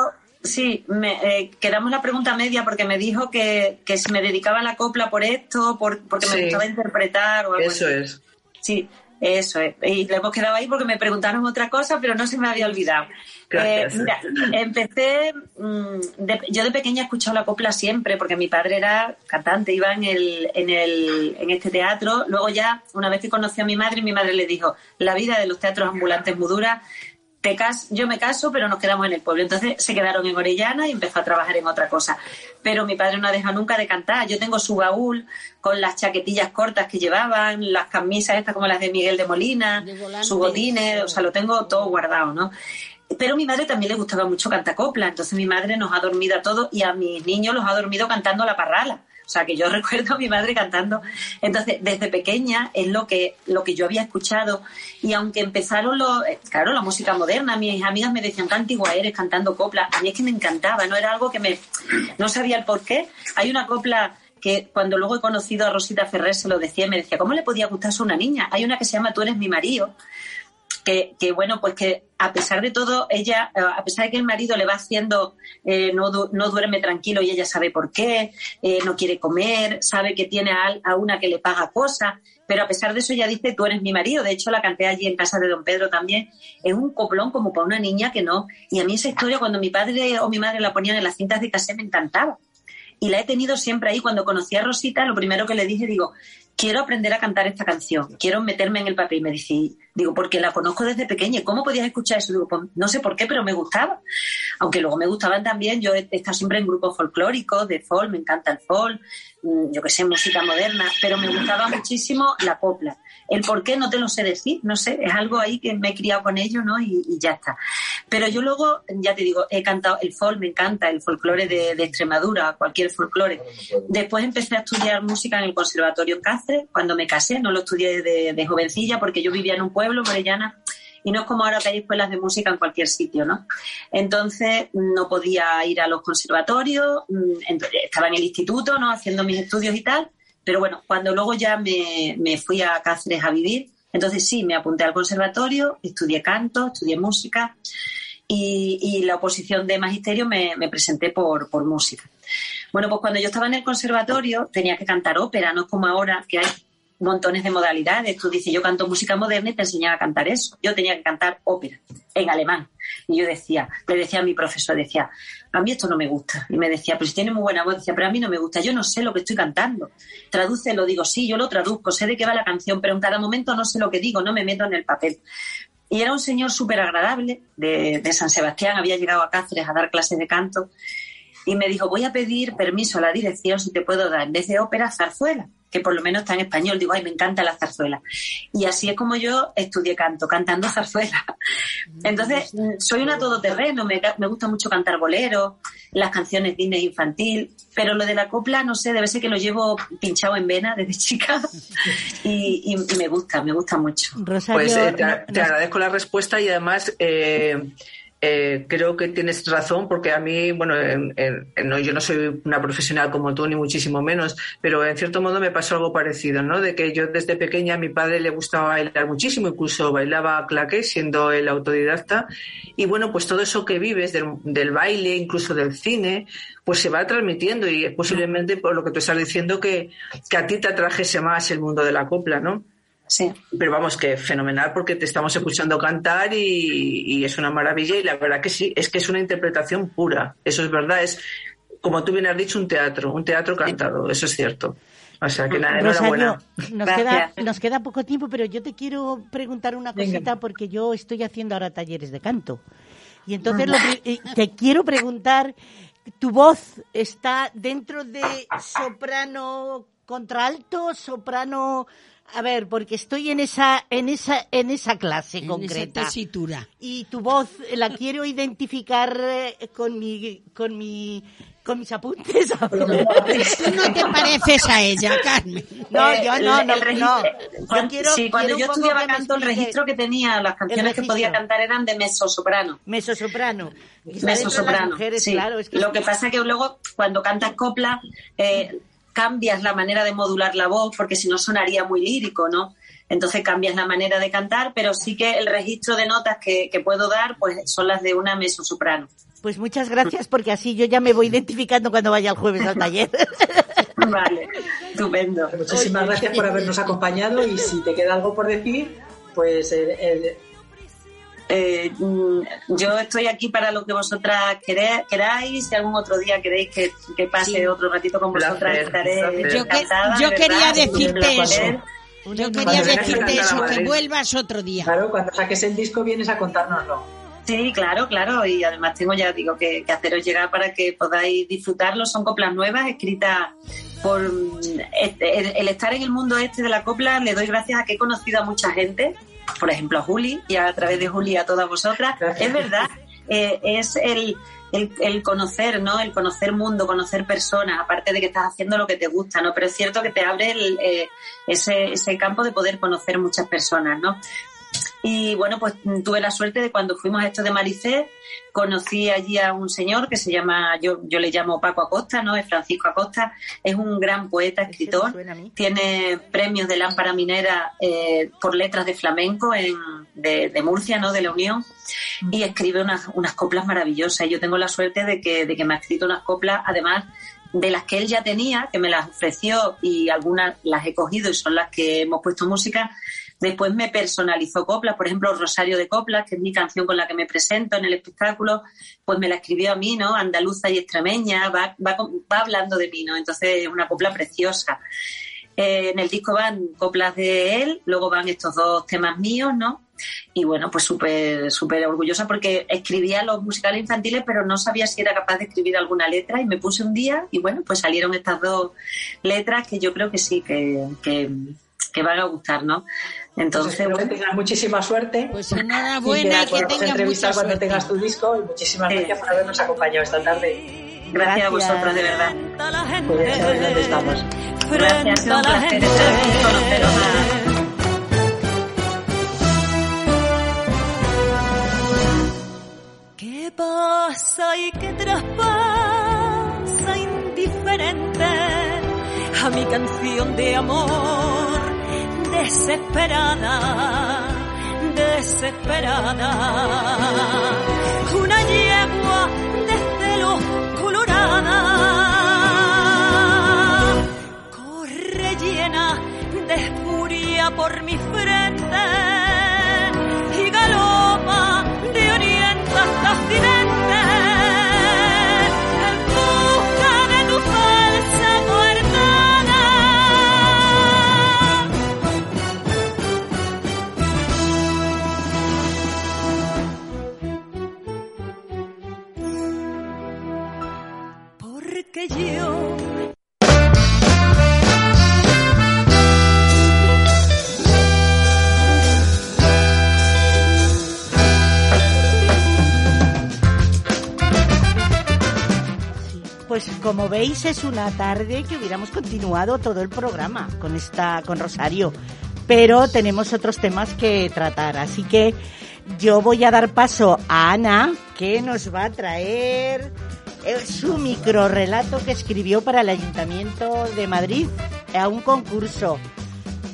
sí, me, eh, quedamos la pregunta media porque me dijo que, que si me dedicaba a la copla por esto, por, porque Sí. me gustaba interpretar o algo Eso así. es. Sí, eso es. Y le hemos quedado ahí porque me preguntaron otra cosa, pero no se me había olvidado. Eh, mira, empecé, mm, de- yo de pequeña he escuchado la copla siempre, porque mi padre era cantante, iba en, el, en, el, en este teatro. Luego ya, una vez que conocí a mi madre, mi madre le dijo, la vida de los teatros ambulantes es muy dura, te cas yo me caso, pero nos quedamos en el pueblo. Entonces se quedaron en Orellana y empezó a trabajar en otra cosa. Pero mi padre no ha dejado nunca de cantar. Yo tengo su baúl con las chaquetillas cortas que llevaban, las camisas estas como las de Miguel de Molina, sus botines, o sea, lo tengo todo guardado, ¿no? Pero a mi madre también le gustaba mucho cantar copla, entonces mi madre nos ha dormido a todos y a mis niños los ha dormido cantando la parrala. O sea, que yo recuerdo a mi madre cantando. Entonces, desde pequeña es lo que, lo que yo había escuchado. Y aunque empezaron los, eh, claro, la música moderna, mis amigas me decían, qué antigua eres cantando copla. A mí es que me encantaba, no era algo que me, no sabía el por qué. Hay una copla que cuando luego he conocido a Rosita Ferrer se lo decía y me decía, ¿cómo le podía gustar eso a una niña? Hay una que se llama Tú eres mi marido, que, bueno, pues que a pesar de todo, ella, eh, a pesar de que el marido le va haciendo, eh, no, du- no duerme tranquilo y ella sabe por qué, eh, no quiere comer, sabe que tiene a, a una que le paga cosas, pero a pesar de eso ella dice, tú eres mi marido. De hecho, la canté allí en casa de don Pedro también. Es un coplón como para una niña que no. Y a mí esa historia, cuando mi padre o mi madre la ponían en las cintas de cassette, me encantaba. Y la he tenido siempre ahí. Cuando conocí a Rosita, lo primero que le dije, digo, quiero aprender a cantar esta canción, quiero meterme en el papel. Y me dice, digo, porque la conozco desde pequeña. ¿y ¿Cómo podías escuchar eso? Digo, pues no sé por qué, pero me gustaba. Aunque luego me gustaban también, yo he estado siempre en grupos folclóricos, de folk, me encanta el folk, mm, yo que sé, música moderna, pero me gustaba muchísimo la copla. El por qué no te lo sé decir, no sé, es algo ahí que me he criado con ello, ¿no? Y, y ya está. Pero yo luego, ya te digo, he cantado el folk, me encanta, el folclore de, de Extremadura, cualquier folclore. Después empecé a estudiar música en el Conservatorio Cáceres, cuando me casé, no lo estudié de, de jovencilla porque yo vivía en un pueblo, Morellana, y no es como ahora que hay escuelas de música en cualquier sitio, ¿no? Entonces no podía ir a los conservatorios, mm, estaba en el instituto, ¿no? Haciendo mis estudios y tal, pero bueno, cuando luego ya me, me fui a Cáceres a vivir, entonces sí, me apunté al conservatorio, estudié canto, estudié música y, la oposición de magisterio me, me presenté por, por música. Bueno, pues cuando yo estaba en el conservatorio tenía que cantar ópera, no es como ahora que hay montones de modalidades. Tú dices, yo canto música moderna y te enseñan a cantar eso. Yo tenía que cantar ópera en alemán. Y yo decía, le decía a mi profesor, decía, a mí esto no me gusta. Y me decía, pues si tiene muy buena voz, decía, pero a mí no me gusta, yo no sé lo que estoy cantando. Tradúcelo, digo, sí, yo lo traduzco, sé de qué va la canción, pero en cada momento no sé lo que digo, no me meto en el papel. Y era un señor súper agradable de, de San Sebastián, había llegado a Cáceres a dar clases de canto y me dijo, voy a pedir permiso a la dirección si te puedo dar en vez de ópera zarzuela, que por lo menos está en español. Digo, ay, me encanta la zarzuela. Y así es como yo estudié canto, cantando zarzuela. Entonces, soy una todoterreno, me, me gusta mucho cantar boleros, las canciones Disney infantil, pero lo de la copla, no sé, debe ser que lo llevo pinchado en vena desde chica y, y- y me gusta, me gusta mucho. Pues eh, te, te agradezco la respuesta y además eh, eh, creo que tienes razón porque a mí, bueno, no, yo no soy una profesional como tú, ni muchísimo menos, pero en cierto modo me pasó algo parecido, ¿no? De que yo desde pequeña a mi padre le gustaba bailar muchísimo, incluso bailaba claque siendo el autodidacta. Y bueno, pues todo eso que vives del, del baile, incluso del cine, pues se va transmitiendo y posiblemente por lo que tú estás diciendo que, que a ti te atrajese más el mundo de la copla, ¿no? Sí. Pero vamos, que fenomenal porque te estamos escuchando cantar y, y, es una maravilla y la verdad que sí, es que es una interpretación pura, eso es verdad, es como tú bien has dicho, un teatro, un teatro cantado, eso es cierto. O sea que nada, Rosario, nos queda, nos queda poco tiempo, pero yo te quiero preguntar una cosita porque yo estoy haciendo ahora talleres de canto. Y entonces lo, te quiero preguntar, ¿tu voz está dentro de soprano contralto, soprano a ver, porque estoy en esa, en esa, en esa clase en concreta. Esa tesitura. Y tu voz la quiero identificar eh, con mi, con mi, con mis apuntes. Tú no te pareces a ella, Carmen. No, yo no, no, no. Yo quiero, sí, cuando yo estudiaba canto, el registro que tenía, las canciones que podía cantar eran de mezzosoprano. Mezzosoprano. Mezzosoprano. Sí. Claro, es que Lo que pasa es que luego, cuando cantas copla, eh, cambias la manera de modular la voz, porque si no sonaría muy lírico, ¿no? Entonces cambias la manera de cantar, pero sí que el registro de notas que, puedo dar, pues son las de una soprano. Pues muchas gracias, porque así yo ya me voy identificando cuando vaya el jueves al taller. Vale, estupendo. Muchísimas gracias por habernos acompañado y si te queda algo por decir, pues el, eh, mm, yo estoy aquí para lo que vosotras queráis. Si algún otro día queréis que, pase otro ratito con vosotras, estaré yo, yo quería decirte eso. Yo quería decirte eso, que vuelvas otro día. Claro, cuando saques el disco vienes a contárnoslo. Sí, claro, claro. Y además tengo ya, digo, que, haceros llegar para que podáis disfrutarlo. Son coplas nuevas escritas por... Este, el estar en el mundo este de la copla le doy gracias a que he conocido a mucha gente por ejemplo, a Juli y a través de Juli a todas vosotras. Es verdad, eh, es el, el, conocer, ¿no? El conocer mundo, conocer personas, aparte de que estás haciendo lo que te gusta, ¿no? Pero es cierto que te abre eh, ese, ese campo de poder conocer muchas personas, ¿no? Y bueno, pues tuve la suerte de cuando fuimos a esto de Maricé, conocí allí a un señor que se llama, yo, yo le llamo Paco Acosta, ¿no? Es Francisco Acosta, es un gran poeta, escritor, tiene premios de lámpara minera eh, por letras de flamenco en, de, de, Murcia, ¿no? De la Unión, y escribe unas, unas coplas maravillosas. Y yo tengo la suerte de que, de que me ha escrito unas coplas, además de las que él ya tenía, que me las ofreció y algunas las he cogido y son las que hemos puesto música, Después me personalizó coplas, por ejemplo, Rosario de Coplas, que es mi canción con la que me presento en el espectáculo, pues me la escribió a mí, ¿no? Andaluza y extremeña, va, va, va hablando de mí, ¿no? Entonces es una copla preciosa. Eh, en el disco van coplas de él, luego van estos dos temas míos, ¿no? Y bueno, pues súper, súper orgullosa porque escribía los musicales infantiles, pero no sabía si era capaz de escribir alguna letra y me puse un día y bueno, pues salieron estas dos letras que yo creo que sí, que, que, que van a gustar, ¿no? Entonces, espero que tengas muchísima suerte. Pues enhorabuena y que, que tengas mucha suerte. cuando tengas tu disco y muchísimas gracias por habernos acompañado esta tarde. Gracias, a vosotros, de verdad. Pues ya dónde estamos. Gracias, un placer estar aquí conoceros ¿Qué pasa y qué traspasa indiferente a mi canción de amor? Desesperada, desesperada. Como veis es una tarde que hubiéramos continuado todo el programa con esta con Rosario, pero tenemos otros temas que tratar, así que yo voy a dar paso a Ana, que nos va a traer su micro relato que escribió para el Ayuntamiento de Madrid a un concurso.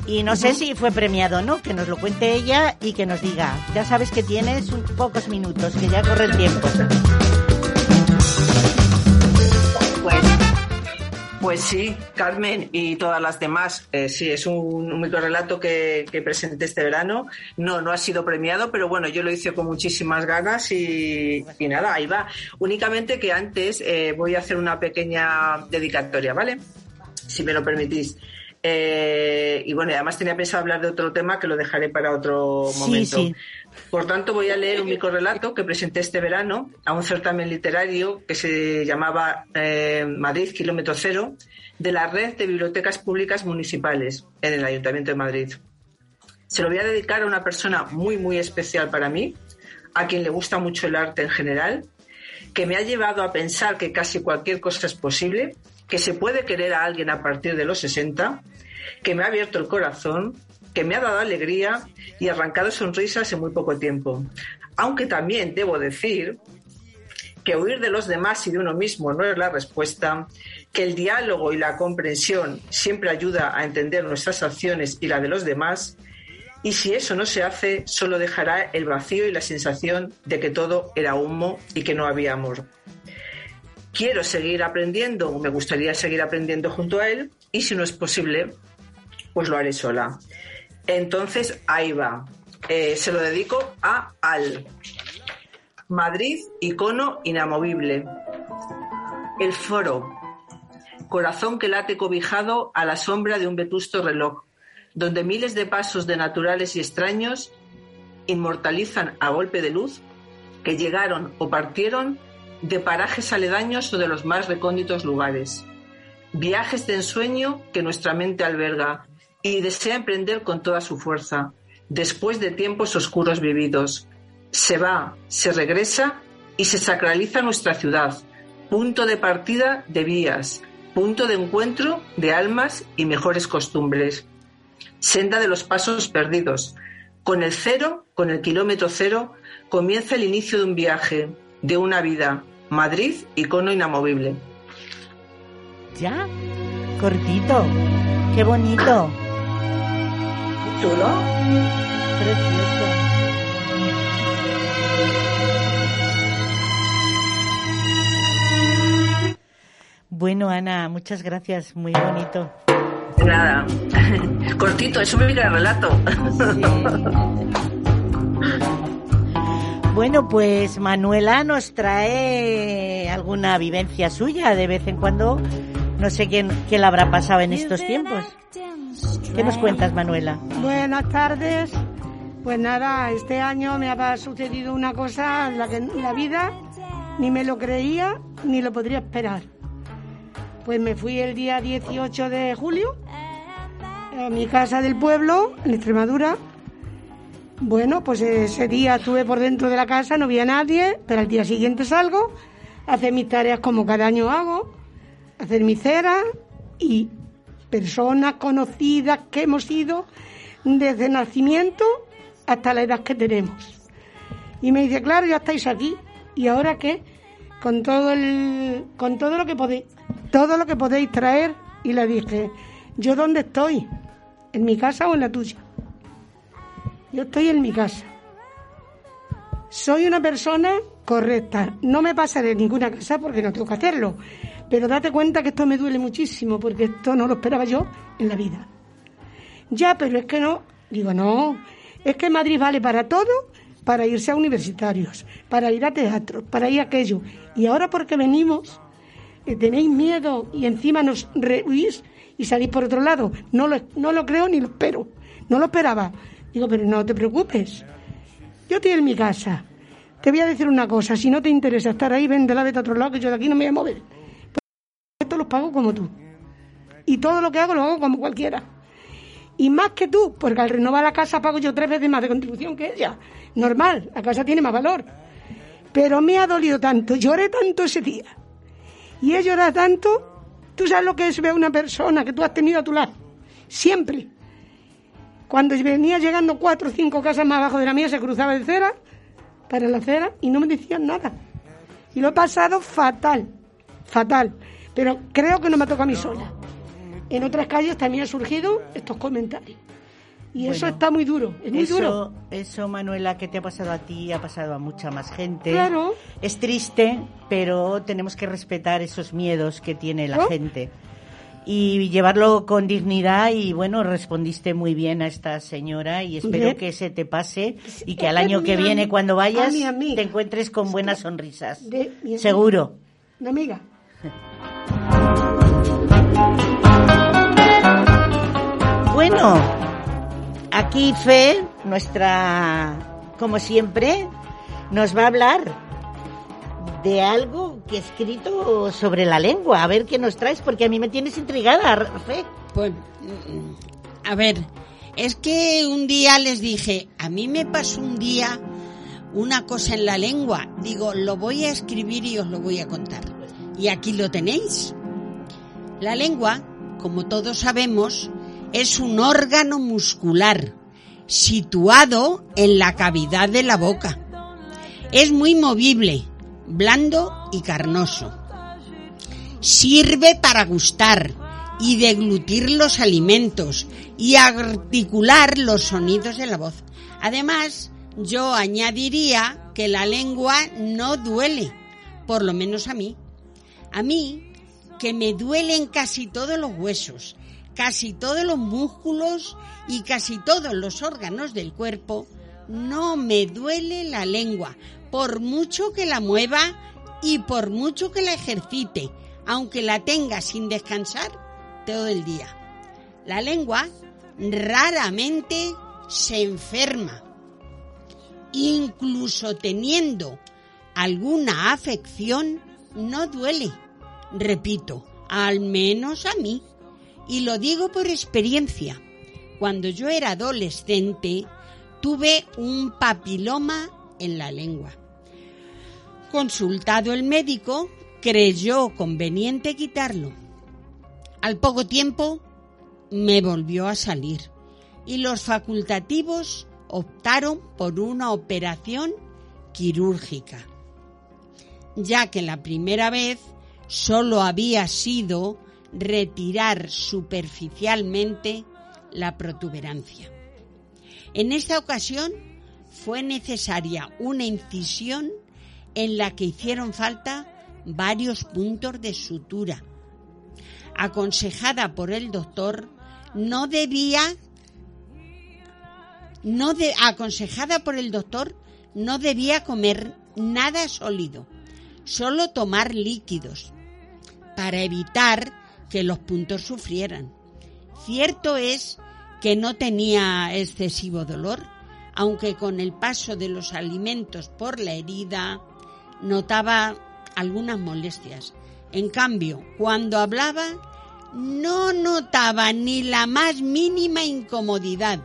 Y no sé si fue premiado o no, que nos lo cuente ella y que nos diga. Ya sabes que tienes un pocos minutos, que ya corre el tiempo. Pues sí, Carmen y todas las demás. Eh, sí, es un, un microrelato que, que, presenté este verano. No, no ha sido premiado, pero bueno, yo lo hice con muchísimas ganas y, y nada, ahí va. Únicamente que antes eh, voy a hacer una pequeña dedicatoria, ¿vale? Si me lo permitís. Eh, y bueno, además tenía pensado hablar de otro tema que lo dejaré para otro momento. Sí, sí. Por tanto, voy a leer un microrelato que presenté este verano a un certamen literario que se llamaba eh, Madrid Kilómetro Cero de la Red de Bibliotecas Públicas Municipales en el Ayuntamiento de Madrid. Se lo voy a dedicar a una persona muy, muy especial para mí, a quien le gusta mucho el arte en general, que me ha llevado a pensar que casi cualquier cosa es posible, que se puede querer a alguien a partir de los 60, que me ha abierto el corazón que me ha dado alegría y arrancado sonrisas en muy poco tiempo. Aunque también debo decir que huir de los demás y de uno mismo no es la respuesta, que el diálogo y la comprensión siempre ayuda a entender nuestras acciones y la de los demás, y si eso no se hace, solo dejará el vacío y la sensación de que todo era humo y que no había amor. Quiero seguir aprendiendo, me gustaría seguir aprendiendo junto a él, y si no es posible, pues lo haré sola. Entonces, ahí va. Eh, se lo dedico a Al. Madrid, icono inamovible. El foro. Corazón que late cobijado a la sombra de un vetusto reloj, donde miles de pasos de naturales y extraños inmortalizan a golpe de luz que llegaron o partieron de parajes aledaños o de los más recónditos lugares. Viajes de ensueño que nuestra mente alberga, y desea emprender con toda su fuerza, después de tiempos oscuros vividos. Se va, se regresa y se sacraliza nuestra ciudad, punto de partida de vías, punto de encuentro de almas y mejores costumbres. Senda de los pasos perdidos. Con el cero, con el kilómetro cero, comienza el inicio de un viaje, de una vida. Madrid, icono inamovible. ¿Ya? Cortito. Qué bonito chulo. Precioso. Bueno, Ana, muchas gracias. Muy bonito. Nada. Cortito, es un relato. Bueno, pues Manuela nos trae alguna vivencia suya de vez en cuando. No sé quién, qué le habrá pasado en estos tiempos. ¿Qué nos cuentas, Manuela? Buenas tardes. Pues nada, este año me ha sucedido una cosa en la que en la vida ni me lo creía ni lo podría esperar. Pues me fui el día 18 de julio a mi casa del pueblo, en Extremadura. Bueno, pues ese día estuve por dentro de la casa, no vi a nadie, pero al día siguiente salgo, hacer mis tareas como cada año hago, hacer mi cera y personas conocidas que hemos sido desde nacimiento hasta la edad que tenemos. Y me dice, claro, ya estáis aquí. ¿Y ahora qué? Con todo el, con todo lo que podéis, todo lo que podéis traer. Y le dije, ¿yo dónde estoy? ¿En mi casa o en la tuya? Yo estoy en mi casa. Soy una persona correcta. No me pasaré ninguna casa porque no tengo que hacerlo. Pero date cuenta que esto me duele muchísimo porque esto no lo esperaba yo en la vida. Ya, pero es que no. Digo, no. Es que Madrid vale para todo, para irse a universitarios, para ir a teatro, para ir a aquello. Y ahora porque venimos, eh, tenéis miedo y encima nos rehuís y salís por otro lado. No lo, no lo creo ni lo espero. No lo esperaba. Digo, pero no te preocupes. Yo estoy en mi casa. Te voy a decir una cosa. Si no te interesa estar ahí, ven de la vete a otro lado, que yo de aquí no me voy a mover los pago como tú. Y todo lo que hago lo hago como cualquiera. Y más que tú, porque al renovar la casa pago yo tres veces más de contribución que ella. Normal, la casa tiene más valor. Pero me ha dolido tanto, lloré tanto ese día. Y he llorado tanto, tú sabes lo que es ver a una persona que tú has tenido a tu lado, siempre. Cuando venía llegando cuatro o cinco casas más abajo de la mía, se cruzaba de cera para la acera y no me decían nada. Y lo he pasado fatal, fatal. Pero creo que no me toca a mí sola. En otras calles también han surgido estos comentarios. Y eso está muy duro, es muy eso, duro. Eso, Manuela, que te ha pasado a ti, ha pasado a mucha más gente. Claro. Es triste, pero tenemos que respetar esos miedos que tiene la ¿No? gente. Y llevarlo con dignidad y bueno, respondiste muy bien a esta señora y espero Bien. que se te pase y que al año que viene cuando vayas te encuentres con buenas sonrisas. De. Seguro. Una amiga. Bueno, aquí Fe, nuestra, como siempre, nos va a hablar de algo que he escrito sobre la lengua. A ver qué nos traes, porque a mí me tienes intrigada, Fe. Pues, a ver, es que un día les dije, a mí me pasó un día una cosa en la lengua. Digo, lo voy a escribir y os lo voy a contar. Y aquí lo tenéis. La lengua, como todos sabemos, es un órgano muscular situado en la cavidad de la boca. Es muy movible, blando y carnoso. Sirve para gustar y deglutir los alimentos y articular los sonidos de la voz. Además, yo añadiría que la lengua no duele, por lo menos a mí. A mí, que me duelen casi todos los huesos, casi todos los músculos y casi todos los órganos del cuerpo, no me duele la lengua, por mucho que la mueva y por mucho que la ejercite, aunque la tenga sin descansar todo el día. La lengua raramente se enferma, incluso teniendo alguna afección, no duele. Repito, al menos a mí. Y lo digo por experiencia. Cuando yo era adolescente, tuve un papiloma en la lengua. Consultado el médico, creyó conveniente quitarlo. Al poco tiempo me volvió a salir y los facultativos optaron por una operación quirúrgica, ya que la primera vez solo había sido retirar superficialmente la protuberancia. En esta ocasión fue necesaria una incisión en la que hicieron falta varios puntos de sutura. Aconsejada por el doctor, no debía no de, aconsejada por el doctor, no debía comer nada sólido, solo tomar líquidos para evitar que los puntos sufrieran. Cierto es que no tenía excesivo dolor, aunque con el paso de los alimentos por la herida notaba algunas molestias. En cambio, cuando hablaba, no notaba ni la más mínima incomodidad,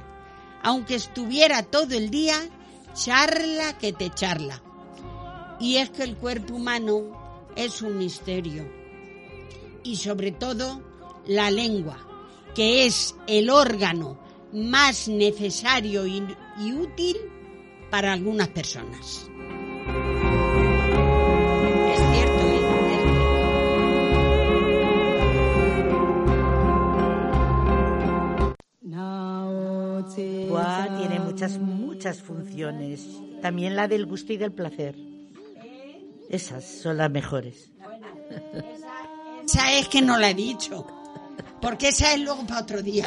aunque estuviera todo el día charla que te charla. Y es que el cuerpo humano es un misterio. Y sobre todo la lengua, que es el órgano más necesario y, útil para algunas personas. ¿eh? Tiene muchas, muchas funciones. También la del gusto y del placer. Esas son las mejores. Esa es que no la he dicho. Porque esa es luego para otro día.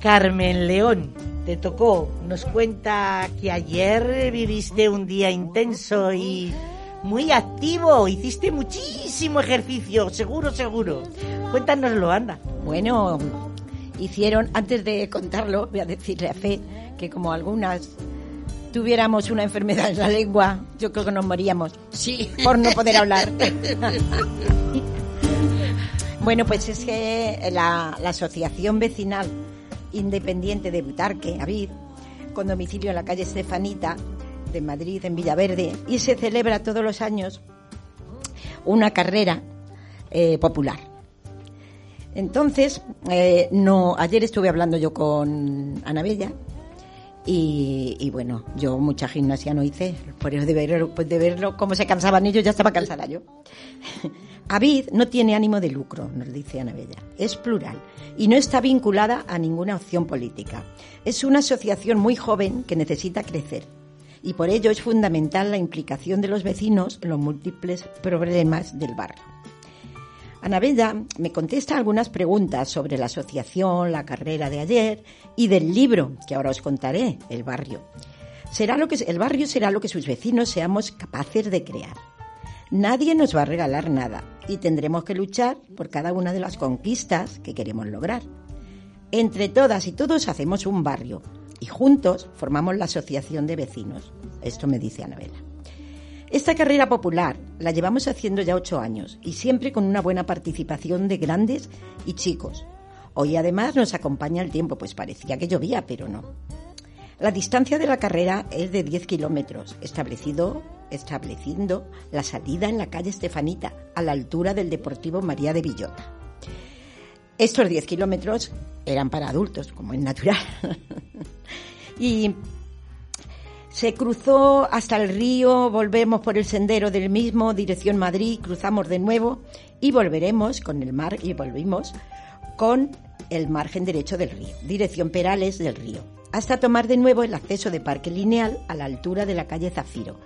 Carmen León, te tocó. Nos cuenta que ayer viviste un día intenso y muy activo. Hiciste muchísimo ejercicio, seguro, seguro. Cuéntanoslo, anda. Bueno, hicieron, antes de contarlo, voy a decirle a Fe que como algunas tuviéramos una enfermedad en la lengua, yo creo que nos moríamos. Sí. Por no poder hablar. bueno, pues es que la, la Asociación Vecinal Independiente de Butarque, Avid, con domicilio en la calle Estefanita, de Madrid, en Villaverde, y se celebra todos los años una carrera eh, popular. Entonces, eh, no, ayer estuve hablando yo con Ana Bella y, bueno, yo mucha gimnasia no hice, por eso de verlo, pues de verlo cómo se cansaban ellos, ya estaba cansada yo. Avid no tiene ánimo de lucro, nos dice Ana Bella, es plural y no está vinculada a ninguna opción política. Es una asociación muy joven que necesita crecer y por ello es fundamental la implicación de los vecinos en los múltiples problemas del barrio. Anabella me contesta algunas preguntas sobre la asociación, la carrera de ayer y del libro que ahora os contaré, El barrio. Será lo que el barrio será lo que sus vecinos seamos capaces de crear. Nadie nos va a regalar nada y tendremos que luchar por cada una de las conquistas que queremos lograr. Entre todas y todos hacemos un barrio y juntos formamos la asociación de vecinos. Esto me dice Anabela. Esta carrera popular la llevamos haciendo ya ocho años y siempre con una buena participación de grandes y chicos. Hoy además nos acompaña el tiempo, pues parecía que llovía, pero no. La distancia de la carrera es de 10 kilómetros, establecido, estableciendo la salida en la calle Estefanita, a la altura del Deportivo María de Villota. Estos 10 kilómetros eran para adultos, como es natural. y se cruzó hasta el río, volvemos por el sendero del mismo, dirección Madrid, cruzamos de nuevo y volveremos con el mar y volvimos con el margen derecho del río, dirección Perales del río, hasta tomar de nuevo el acceso de Parque Lineal a la altura de la calle Zafiro.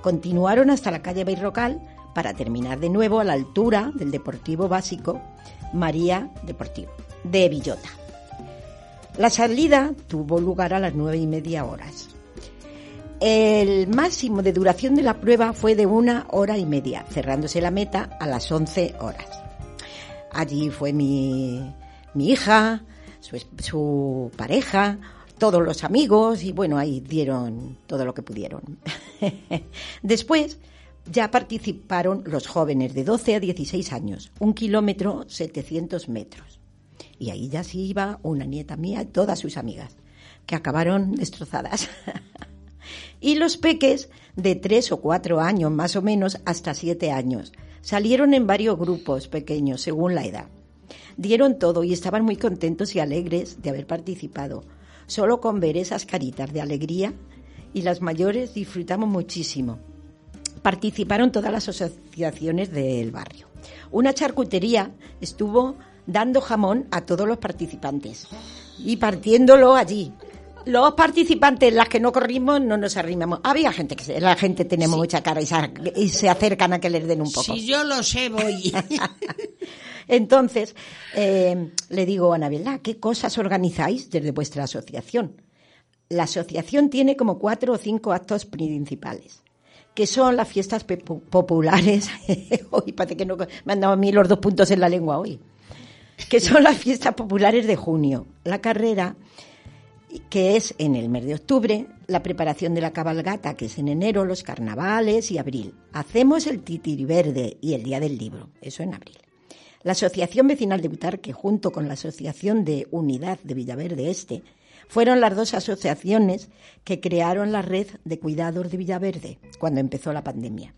Continuaron hasta la calle Beirrocal para terminar de nuevo a la altura del Deportivo Básico María Deportivo de Villota. La salida tuvo lugar a las nueve y media horas. El máximo de duración de la prueba fue de una hora y media, cerrándose la meta a las 11 horas. Allí fue mi, mi hija, su, su pareja, todos los amigos y bueno, ahí dieron todo lo que pudieron. Después ya participaron los jóvenes de 12 a 16 años, un kilómetro 700 metros. Y ahí ya sí iba una nieta mía y todas sus amigas, que acabaron destrozadas. y los peques de tres o cuatro años, más o menos, hasta siete años. Salieron en varios grupos pequeños, según la edad. Dieron todo y estaban muy contentos y alegres de haber participado. Solo con ver esas caritas de alegría y las mayores disfrutamos muchísimo. Participaron todas las asociaciones del barrio. Una charcutería estuvo dando jamón a todos los participantes y partiéndolo allí, los participantes, las que no corrimos, no nos arrimamos. Había gente que la gente tenemos mucha cara y se, acercan a que les den un poco. Si yo lo sé, voy. Entonces, eh, le digo a Anabela, ¿qué cosas organizáis desde vuestra asociación? La asociación tiene como cuatro o cinco actos principales, que son las fiestas populares. hoy parece que no me han dado a mí los dos puntos en la lengua hoy. Que son las fiestas populares de junio. La carrera que es en el mes de octubre, la preparación de la cabalgata, que es en enero, los carnavales y abril. Hacemos el verde y el Día del Libro, eso en abril. La Asociación Vecinal de Butarque, junto con la Asociación de Unidad de Villaverde Este, fueron las dos asociaciones que crearon la red de cuidados de Villaverde cuando empezó la pandemia.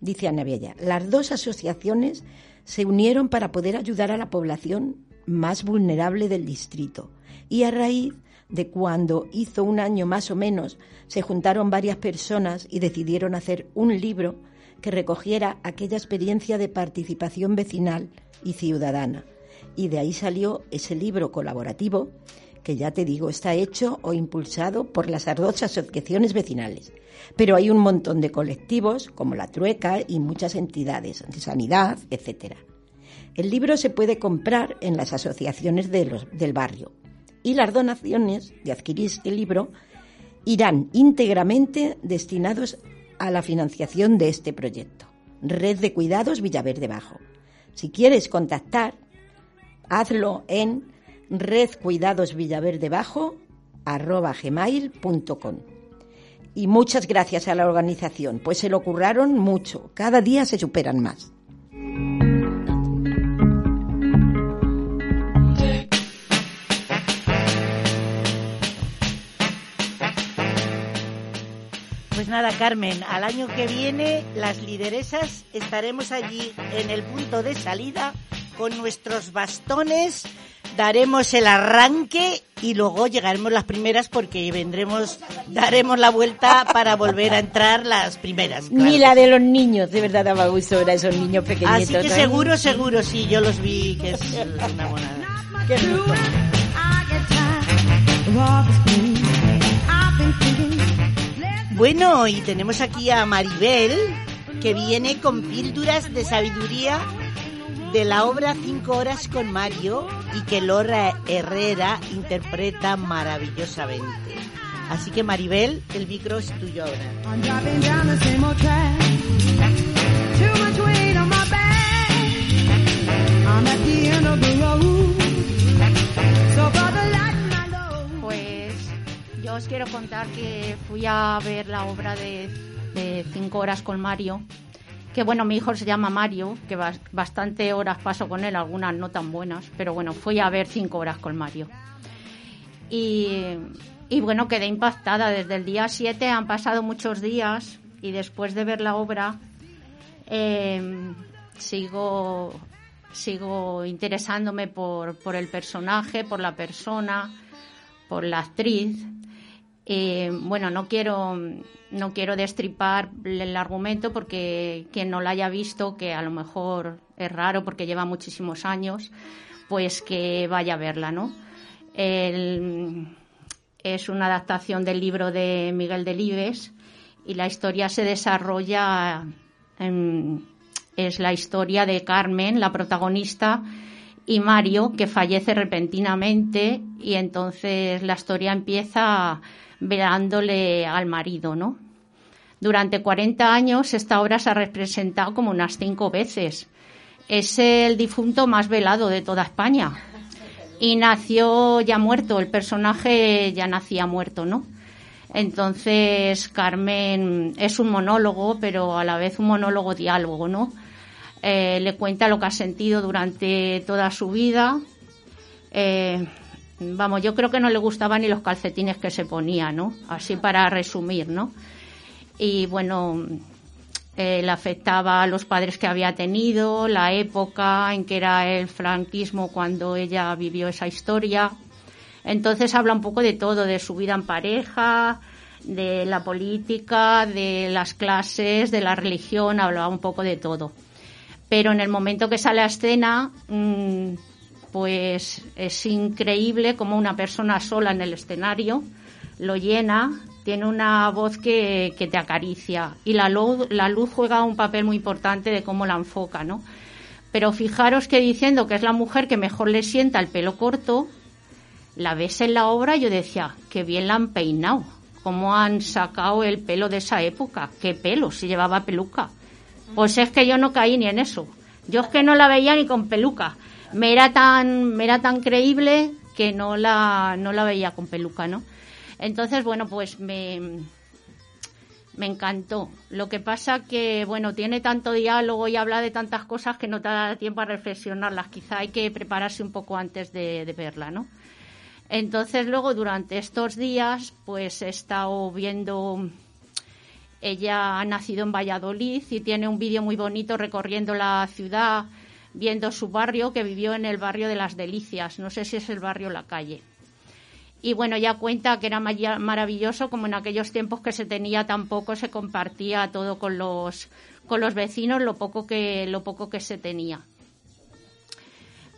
Dice Ana Bella, las dos asociaciones se unieron para poder ayudar a la población más vulnerable del distrito y a raíz de cuando hizo un año más o menos se juntaron varias personas y decidieron hacer un libro que recogiera aquella experiencia de participación vecinal y ciudadana. Y de ahí salió ese libro colaborativo que ya te digo, está hecho o impulsado por las dos asociaciones vecinales. Pero hay un montón de colectivos, como la Trueca y muchas entidades de sanidad, etcétera. El libro se puede comprar en las asociaciones del barrio y las donaciones de adquirir este libro irán íntegramente destinados a la financiación de este proyecto. Red de Cuidados Villaverde Bajo. Si quieres contactar, hazlo en redcuidadosvillaverdebajo.com. Y muchas gracias a la organización, pues se lo curraron mucho. Cada día se superan más. nada, Carmen, al año que viene las lideresas estaremos allí en el punto de salida con nuestros bastones, daremos el arranque y luego llegaremos las primeras porque vendremos, daremos la vuelta para volver a entrar las primeras. Ni la de los niños, de verdad daba gusto ver a esos niños pequeñitos. Así que seguro, seguro, sí, yo los vi, que es una monada. Bueno, y tenemos aquí a Maribel, que viene con píldoras de sabiduría de la obra Cinco Horas con Mario y que Lora Herrera interpreta maravillosamente. Así que Maribel, el micro es tuyo ahora. Pues yo os quiero contar que fui a ver la obra de, de Cinco Horas con Mario que bueno, mi hijo se llama Mario, que bastante horas paso con él, algunas no tan buenas, pero bueno, fui a ver cinco horas con Mario. Y, bueno, quedé impactada. Desde el día 7 han pasado muchos días y después de ver la obra em, sigo, sigo interesándome por, por el personaje, por la persona, por la actriz. Eh, bueno, no quiero, no quiero destripar el argumento porque quien no la haya visto, que a lo mejor es raro porque lleva muchísimos años, pues que vaya a verla, ¿no? es una adaptación del libro de Miguel Delibes y la historia se desarrolla, es la historia de Carmen, la protagonista, y Mario, que fallece repentinamente y entonces la historia empieza velándole al marido, ¿no? Durante 40 años esta obra se ha representado como unas cinco veces. Es el difunto más velado de toda España. Y nació ya muerto, el personaje ya nacía muerto, ¿no? Entonces Carmen es un monólogo, pero a la vez un monólogo diálogo, ¿no? Eh, le cuenta lo que ha sentido durante toda su vida. Eh, vamos, yo creo que no le gustaban ni los calcetines que se ponía, ¿no? Así para resumir, ¿no? Y bueno, eh, le afectaba a los padres que había tenido, la época en que era el franquismo cuando ella vivió esa historia. Entonces habla un poco de todo, de su vida en pareja, de la política, de las clases, de la religión, hablaba un poco de todo. Pero en el momento que sale a escena, mmm, pues es increíble como una persona sola en el escenario lo llena, tiene una voz que, te acaricia y la luz, la luz juega un papel muy importante de cómo la enfoca, ¿no? Pero fijaros que diciendo que es la mujer que mejor le sienta el pelo corto, la ves en la obra yo decía, qué bien la han peinado, cómo han sacado el pelo de esa época, qué pelo, si llevaba peluca. Pues es que yo no caí ni en eso. Yo es que no la veía ni con peluca me era tan, me era tan creíble que no la, no la veía con peluca, ¿no? Entonces, bueno, pues me, me encantó. Lo que pasa que, bueno, tiene tanto diálogo y habla de tantas cosas que no te da tiempo a reflexionarlas. Quizá hay que prepararse un poco antes de, de verla, ¿no? Entonces, luego, durante estos días, pues he estado viendo... Ella ha nacido en Valladolid y tiene un vídeo muy bonito recorriendo la ciudad, viendo su barrio, que vivió en el barrio de las Delicias, no sé si es el barrio La Calle. Y bueno, ya cuenta que era maravilloso, como en aquellos tiempos que se tenía tan poco, se compartía todo con los, con los vecinos, lo poco que, lo poco que se tenía.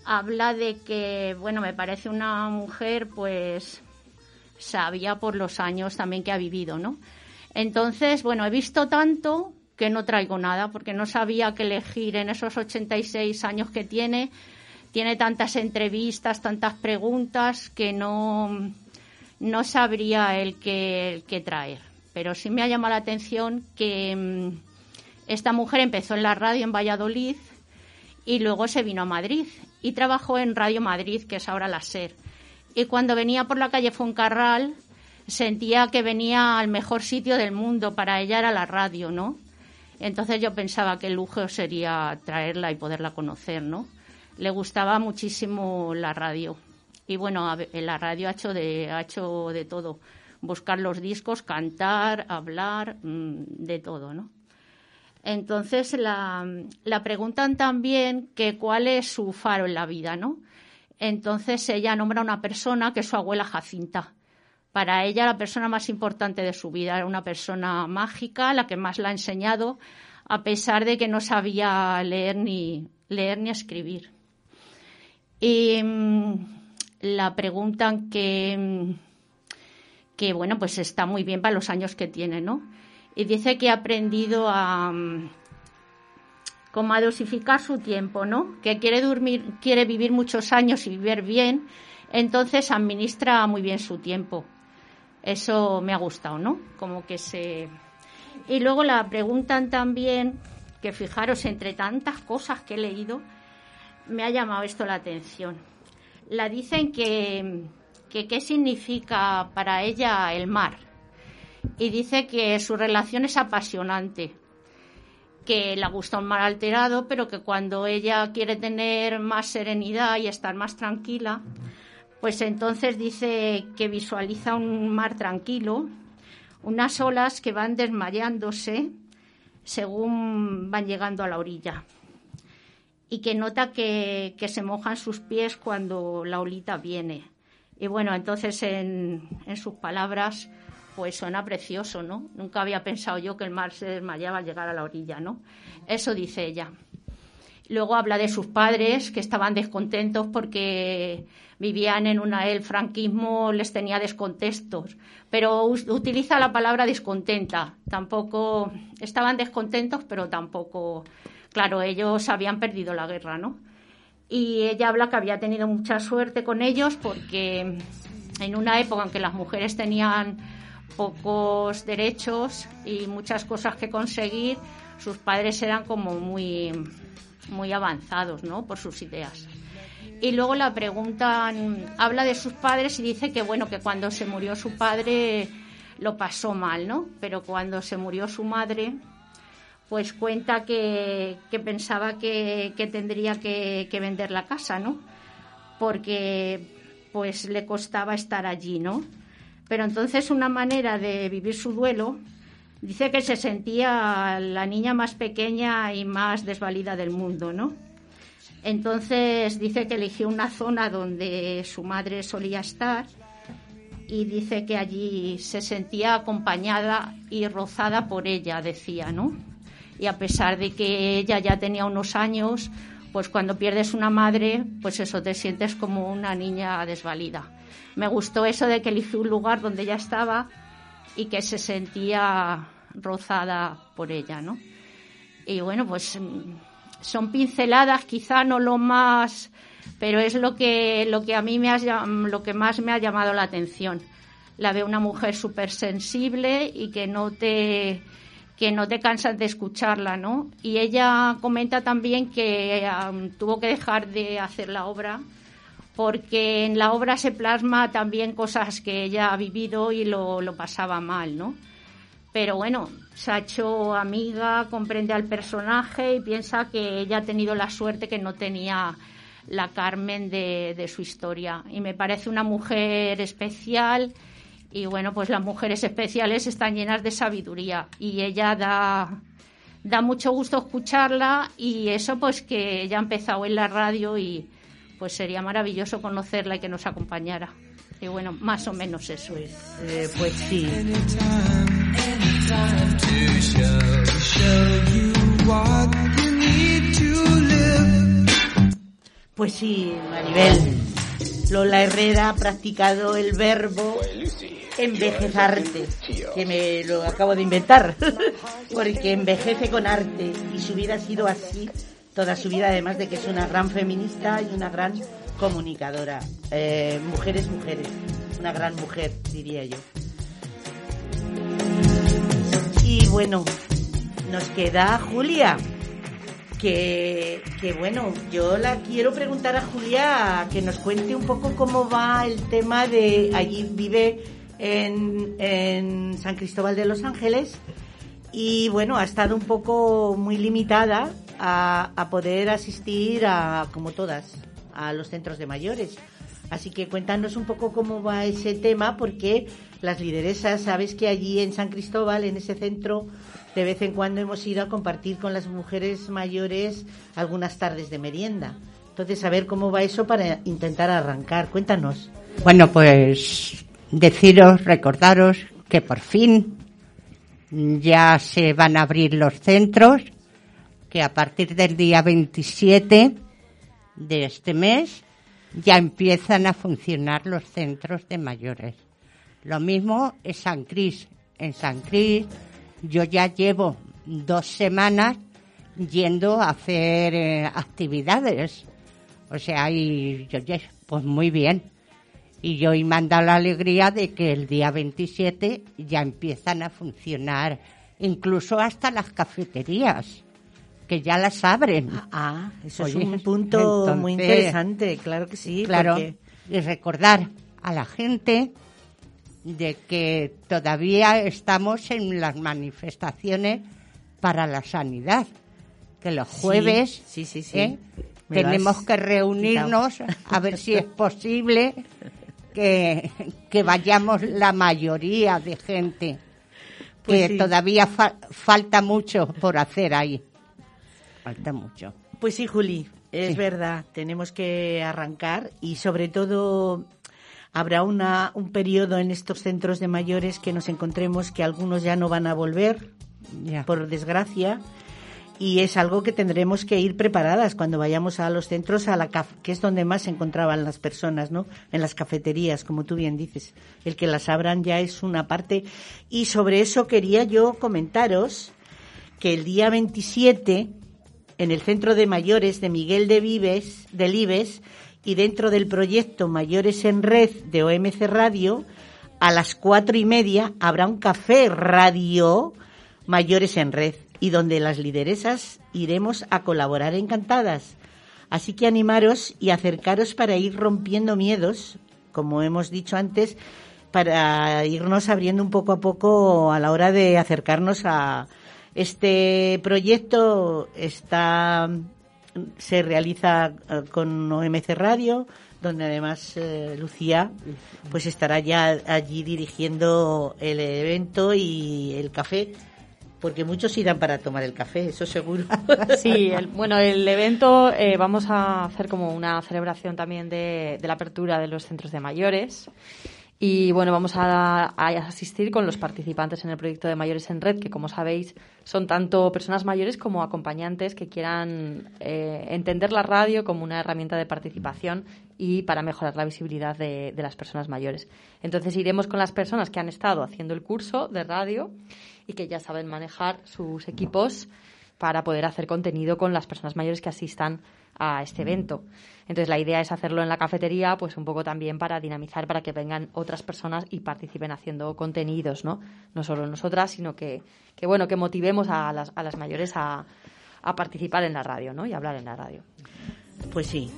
Habla de que, bueno, me parece una mujer, pues, sabia por los años también que ha vivido, ¿no? Entonces, bueno, he visto tanto que no traigo nada porque no sabía qué elegir en esos 86 años que tiene. Tiene tantas entrevistas, tantas preguntas que no, no sabría el que, traer. Pero sí me ha llamado la atención que mm, esta mujer empezó en la radio en Valladolid y luego se vino a Madrid y trabajó en Radio Madrid, que es ahora la SER. Y cuando venía por la calle Foncarral sentía que venía al mejor sitio del mundo, para ella era la radio, ¿no? Entonces yo pensaba que el lujo sería traerla y poderla conocer, ¿no? Le gustaba muchísimo la radio. Y bueno, la radio ha hecho de, ha hecho de todo. buscar los discos, cantar, hablar, mm, de todo, ¿no? Entonces la, la, preguntan también que cuál es su faro en la vida, ¿no? Entonces ella nombra a una persona que es su abuela Jacinta. Para ella la persona más importante de su vida era una persona mágica, la que más la ha enseñado, a pesar de que no sabía leer ni leer ni escribir. Y mm, la preguntan que, mm, que, bueno, pues está muy bien para los años que tiene, ¿no? y dice que ha aprendido a mm, como a dosificar su tiempo, ¿no? Que quiere quiere vivir muchos años y vivir bien, entonces administra muy bien su tiempo. Eso me ha gustado, ¿no? Como que se y luego la preguntan también que fijaros entre tantas cosas que he leído me ha llamado esto la atención. La dicen que que qué significa para ella el mar y dice que su relación es apasionante, que le gusta un mar alterado, pero que cuando ella quiere tener más serenidad y estar más tranquila, pues entonces dice que visualiza un mar tranquilo, unas olas que van desmayándose según van llegando a la orilla y que nota que, se mojan sus pies cuando la olita viene. Y bueno, entonces en, en sus palabras pues suena precioso, ¿no? Nunca había pensado yo que el mar se desmayaba al llegar a la orilla, ¿no? Eso dice ella. Luego habla de sus padres que estaban descontentos porque vivían en una el franquismo les tenía descontentos, pero utiliza la palabra descontenta. Tampoco estaban descontentos, pero tampoco, claro, ellos habían perdido la guerra, ¿no? Y ella habla que había tenido mucha suerte con ellos porque en una época en que las mujeres tenían pocos derechos y muchas cosas que conseguir, sus padres eran como muy, muy avanzados, ¿no? Por sus ideas. Y luego la preguntan, habla de sus padres y dice que bueno, que cuando se murió su padre lo pasó mal, ¿no? Pero cuando se murió su madre, pues cuenta que, que pensaba que, que tendría que, que, vender la casa, ¿no? Porque pues le costaba estar allí, ¿no? Pero entonces una manera de vivir su duelo, dice que se sentía la niña más pequeña y más desvalida del mundo, ¿no? Entonces dice que eligió una zona donde su madre solía estar y dice que allí se sentía acompañada y rozada por ella, decía, ¿no? Y a pesar de que ella ya tenía unos años, pues cuando pierdes una madre, pues eso te sientes como una niña desvalida me gustó eso de que eligió un lugar donde ella estaba y que se sentía rozada por ella, ¿no? Y bueno, pues mm, son pinceladas, quizá no lo más, pero es lo que, lo que a mí me ha, lo que más me ha llamado la atención. La veo una mujer súper sensible y que no te que no te cansas de escucharla, ¿no? Y ella comenta también que tuvo que dejar de hacer la obra porque en la obra se plasma también cosas que ella ha vivido y lo, pasaba mal, ¿no? Pero bueno, se ha hecho amiga, comprende al personaje y piensa que ella ha tenido la suerte que no tenía la Carmen de, de su historia. Y me parece una mujer especial y bueno, pues las mujeres especiales están llenas de sabiduría y ella da, da mucho gusto escucharla y eso pues que ella ha empezado en la radio y, pues sería maravilloso conocerla y que nos acompañara. Y bueno, más o menos eso es. Eh, pues sí. Pues sí, Maribel. Lola Herrera ha practicado el verbo envejezarte, que me lo acabo de inventar, porque envejece con arte y su vida ha sido así toda su vida, además de que es una gran feminista y una gran comunicadora. Eh, mujeres, mujeres, una gran mujer, diría yo. Y bueno, nos queda Julia. Que, que, bueno, yo la quiero preguntar a Julia que nos cuente un poco cómo va el tema de allí vive en, en San Cristóbal de los Ángeles y bueno, ha estado un poco muy limitada a, poder asistir a, como todas, a los centros de mayores. Así que cuéntanos un poco cómo va ese tema, porque las lideresas, sabes que allí en San Cristóbal, en ese centro, de vez en cuando hemos ido a compartir con las mujeres mayores algunas tardes de merienda. Entonces, a ver cómo va eso para intentar arrancar. Cuéntanos. Bueno, pues deciros, recordaros que por fin ya se van a abrir los centros, que a partir del día 27 de este mes ya empiezan a funcionar los centros de mayores. Lo mismo en San Cris. En San Cris yo ya llevo dos semanas yendo a hacer eh, actividades. O sea, y yo, pues muy bien. Y yo he mandado la alegría de que el día 27 ya empiezan a funcionar incluso hasta las cafeterías que ya las abren. Ah, ah eso es un punto muy interesante, claro que sí. Claro, y recordar a la gente de que todavía estamos en las manifestaciones para la sanidad, que los jueves sí, sí, sí, ¿eh? tenemos que reunirnos a ver si es posible que, que vayamos la mayoría de gente, pues que todavía falta mucho por hacer ahí falta mucho. Pues sí, Juli, es verdad, tenemos que arrancar y sobre todo habrá una, un periodo en estos centros de mayores que nos encontremos que algunos ya no van a volver, por desgracia, y es algo que tendremos que ir preparadas cuando vayamos a los centros, a la que es donde más se encontraban las personas, ¿no? En las cafeterías, como tú bien dices. El que las abran ya es una parte. Y sobre eso quería yo comentaros que el día 27 en el Centro de Mayores de Miguel de Vives, de Libes, y dentro del proyecto Mayores en Red de OMC Radio, a las cuatro y media habrá un café radio Mayores en Red y donde las lideresas iremos a colaborar encantadas. Así que animaros y acercaros para ir rompiendo miedos, como hemos dicho antes, para irnos abriendo un poco a poco a la hora de acercarnos a, este proyecto está se realiza eh, con OMC Radio, donde además eh, Lucía pues estará ya allí dirigiendo el evento y el café porque muchos irán para tomar el café, eso seguro. Sí, bueno, el evento eh, vamos a hacer como una celebración también de, de la apertura de los centros de mayores y bueno, vamos a, asistir con los participantes en el proyecto de Mayores en Red, que como sabéis son tanto personas mayores como acompañantes que quieran eh, entender la radio como una herramienta de participación y para mejorar la visibilidad de, de, las personas mayores. Entonces iremos con las personas que han estado haciendo el curso de radio y que ya saben manejar sus equipos para poder hacer contenido con las personas mayores que asistan a este evento. Entonces la idea es hacerlo en la cafetería, pues un poco también para dinamizar, para que vengan otras personas y participen haciendo contenidos, ¿no? No solo nosotras, sino que, que bueno, que motivemos a las, a las mayores a, a participar en la radio, ¿no? Y hablar en la radio. Pues sí,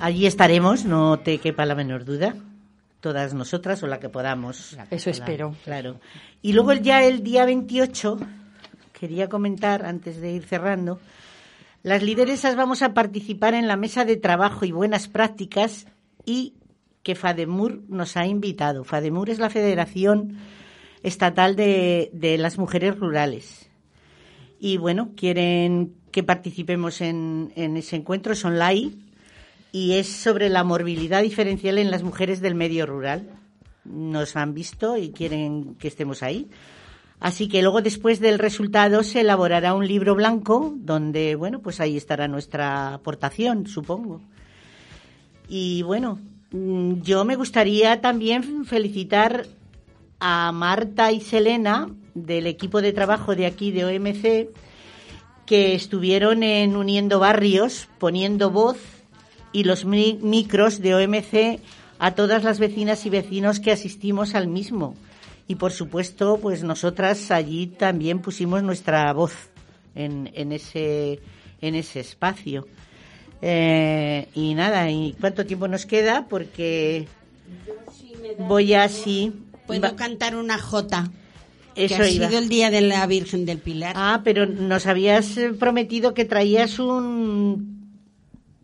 allí estaremos, no te quepa la menor duda todas nosotras o la que podamos. Eso espero. Claro. Y luego ya el día 28, quería comentar, antes de ir cerrando, las lideresas vamos a participar en la mesa de trabajo y buenas prácticas y que FADEMUR nos ha invitado. FADEMUR es la Federación Estatal de, las Mujeres Rurales. Y bueno, quieren que participemos en, en ese encuentro, es online y es sobre la morbilidad diferencial en las mujeres del medio rural. Nos han visto y quieren que estemos ahí. Así que luego después del resultado se elaborará un libro blanco donde, bueno, pues ahí estará nuestra aportación, supongo. Y bueno, mm, yo me gustaría también felicitar a Marta y Selena del equipo de trabajo de aquí de OMC que estuvieron en Uniendo Barrios poniendo voz y los micros de OMC a todas las vecinas y vecinos que asistimos al mismo y por supuesto, pues nosotras allí también pusimos nuestra voz en, en ese en ese espacio. Eh, y nada, ¿y cuánto tiempo nos queda? Porque voy así. Puedo cantar una jota. Eso que ha sido el día de la Virgen del Pilar. Ah, pero nos habías prometido que traías un,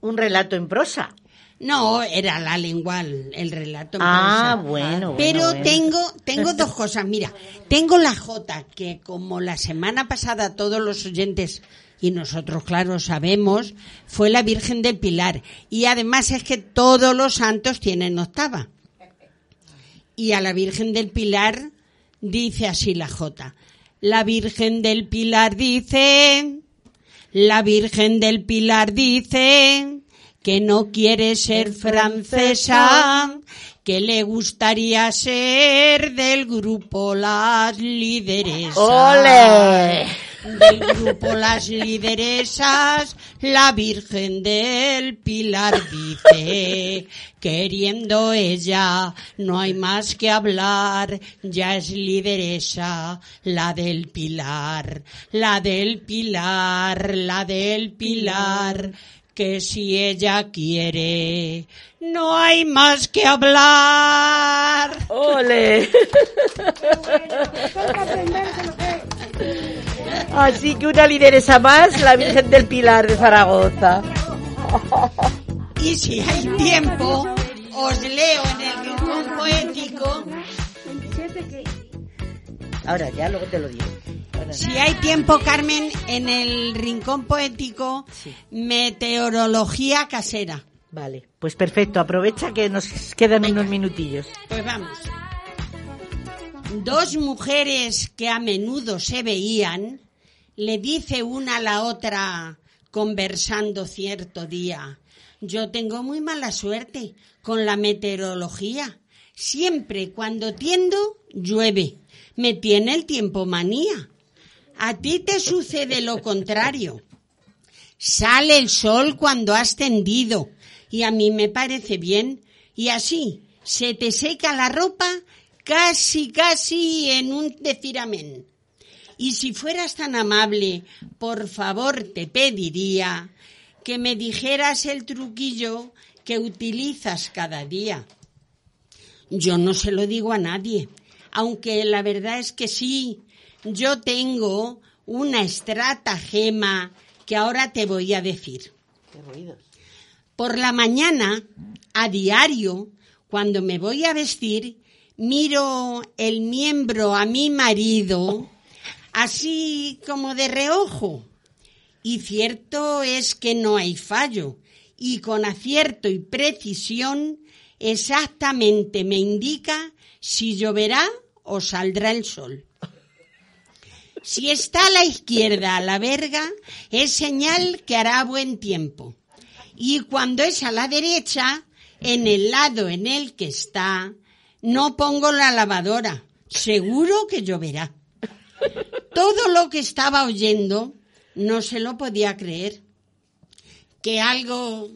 un relato en prosa. No, era la lengua, el relato. Ah, bueno, Pero bueno. tengo tengo dos cosas. Mira, tengo la J, que como la semana pasada todos los oyentes y nosotros, claro, sabemos, fue la Virgen del Pilar. Y además es que todos los santos tienen octava. Y a la Virgen del Pilar dice así la J. La Virgen del Pilar dice, la Virgen del Pilar dice que no quiere ser francesa, que le gustaría ser del grupo Las Lideresas. ¡Ole! Del grupo Las Lideresas, la Virgen del Pilar dice, queriendo ella, no hay más que hablar, ya es lideresa, la del Pilar, la del Pilar, la del Pilar que si ella quiere, no hay más que hablar. ¡Ole! Así que una lideresa más, la Virgen del Pilar de Zaragoza. Y si hay tiempo, os leo en el rincón poético. Ahora ya, luego te lo digo. Si hay tiempo, Carmen, en el rincón poético, meteorología casera. Vale, pues perfecto. Aprovecha que nos quedan unos minutillos. Pues vamos. Dos mujeres que a menudo se veían, le dice una a la otra, conversando cierto día, yo tengo muy mala suerte con la meteorología. Siempre cuando tiendo, llueve. Me tiene el tiempo manía. A ti te sucede lo contrario. Sale el sol cuando has tendido y a mí me parece bien y así se te seca la ropa casi, casi en un decir amén. Y si fueras tan amable, por favor te pediría que me dijeras el truquillo que utilizas cada día. Yo no se lo digo a nadie, aunque la verdad es que sí, yo tengo una estratagema que ahora te voy a decir. Por la mañana, a diario, cuando me voy a vestir, miro el miembro a mi marido, así como de reojo. Y cierto es que no hay fallo, y con acierto y precisión exactamente me indica si lloverá o saldrá el sol. Si está a la izquierda a la verga, es señal que hará buen tiempo. Y cuando es a la derecha, en el lado en el que está, no pongo la lavadora. Seguro que lloverá. Todo lo que estaba oyendo no se lo podía creer. Que algo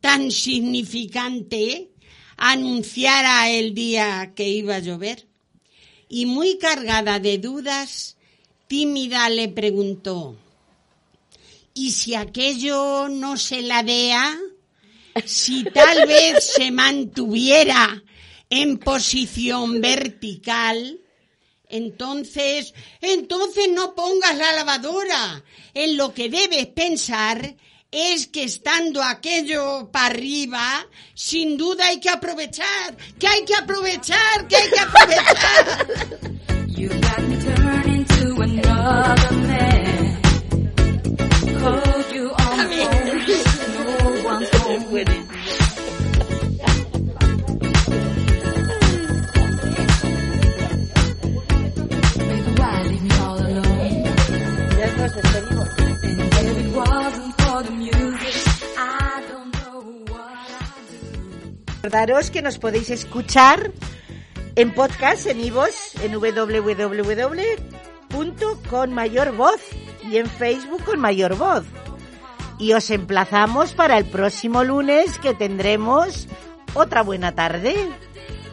tan significante anunciara el día que iba a llover. Y muy cargada de dudas, tímida le preguntó, ¿y si aquello no se ladea? Si tal vez se mantuviera en posición vertical, entonces, entonces no pongas la lavadora. En lo que debes pensar es que estando aquello para arriba, sin duda hay que aprovechar, que hay que aprovechar, que hay que aprovechar. Recordaros que nos podéis escuchar en podcast, en iVoox, en www.conmayorvoz y en Facebook con Mayor Voz. Y os emplazamos para el próximo lunes que tendremos otra buena tarde.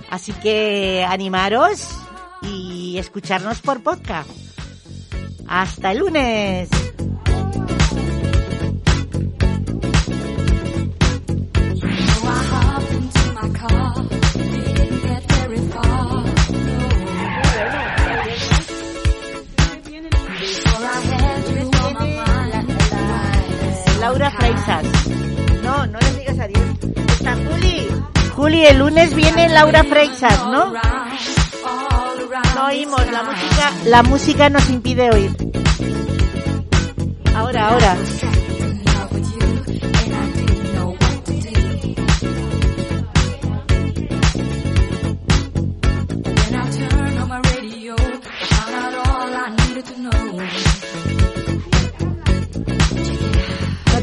Así que animaros y escucharnos por podcast. Hasta el lunes. Laura Freisas. No, no le digas adiós. Está Juli. Juli, el lunes viene Laura Freixas, ¿no? No oímos, la música, la música nos impide oír. Ahora, ahora.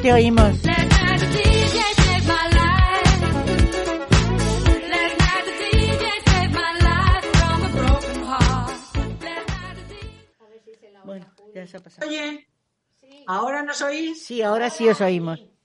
Te oímos. Bueno, ya se ha pasado. Oye, ¿ahora nos oís? Sí, ahora sí os oímos.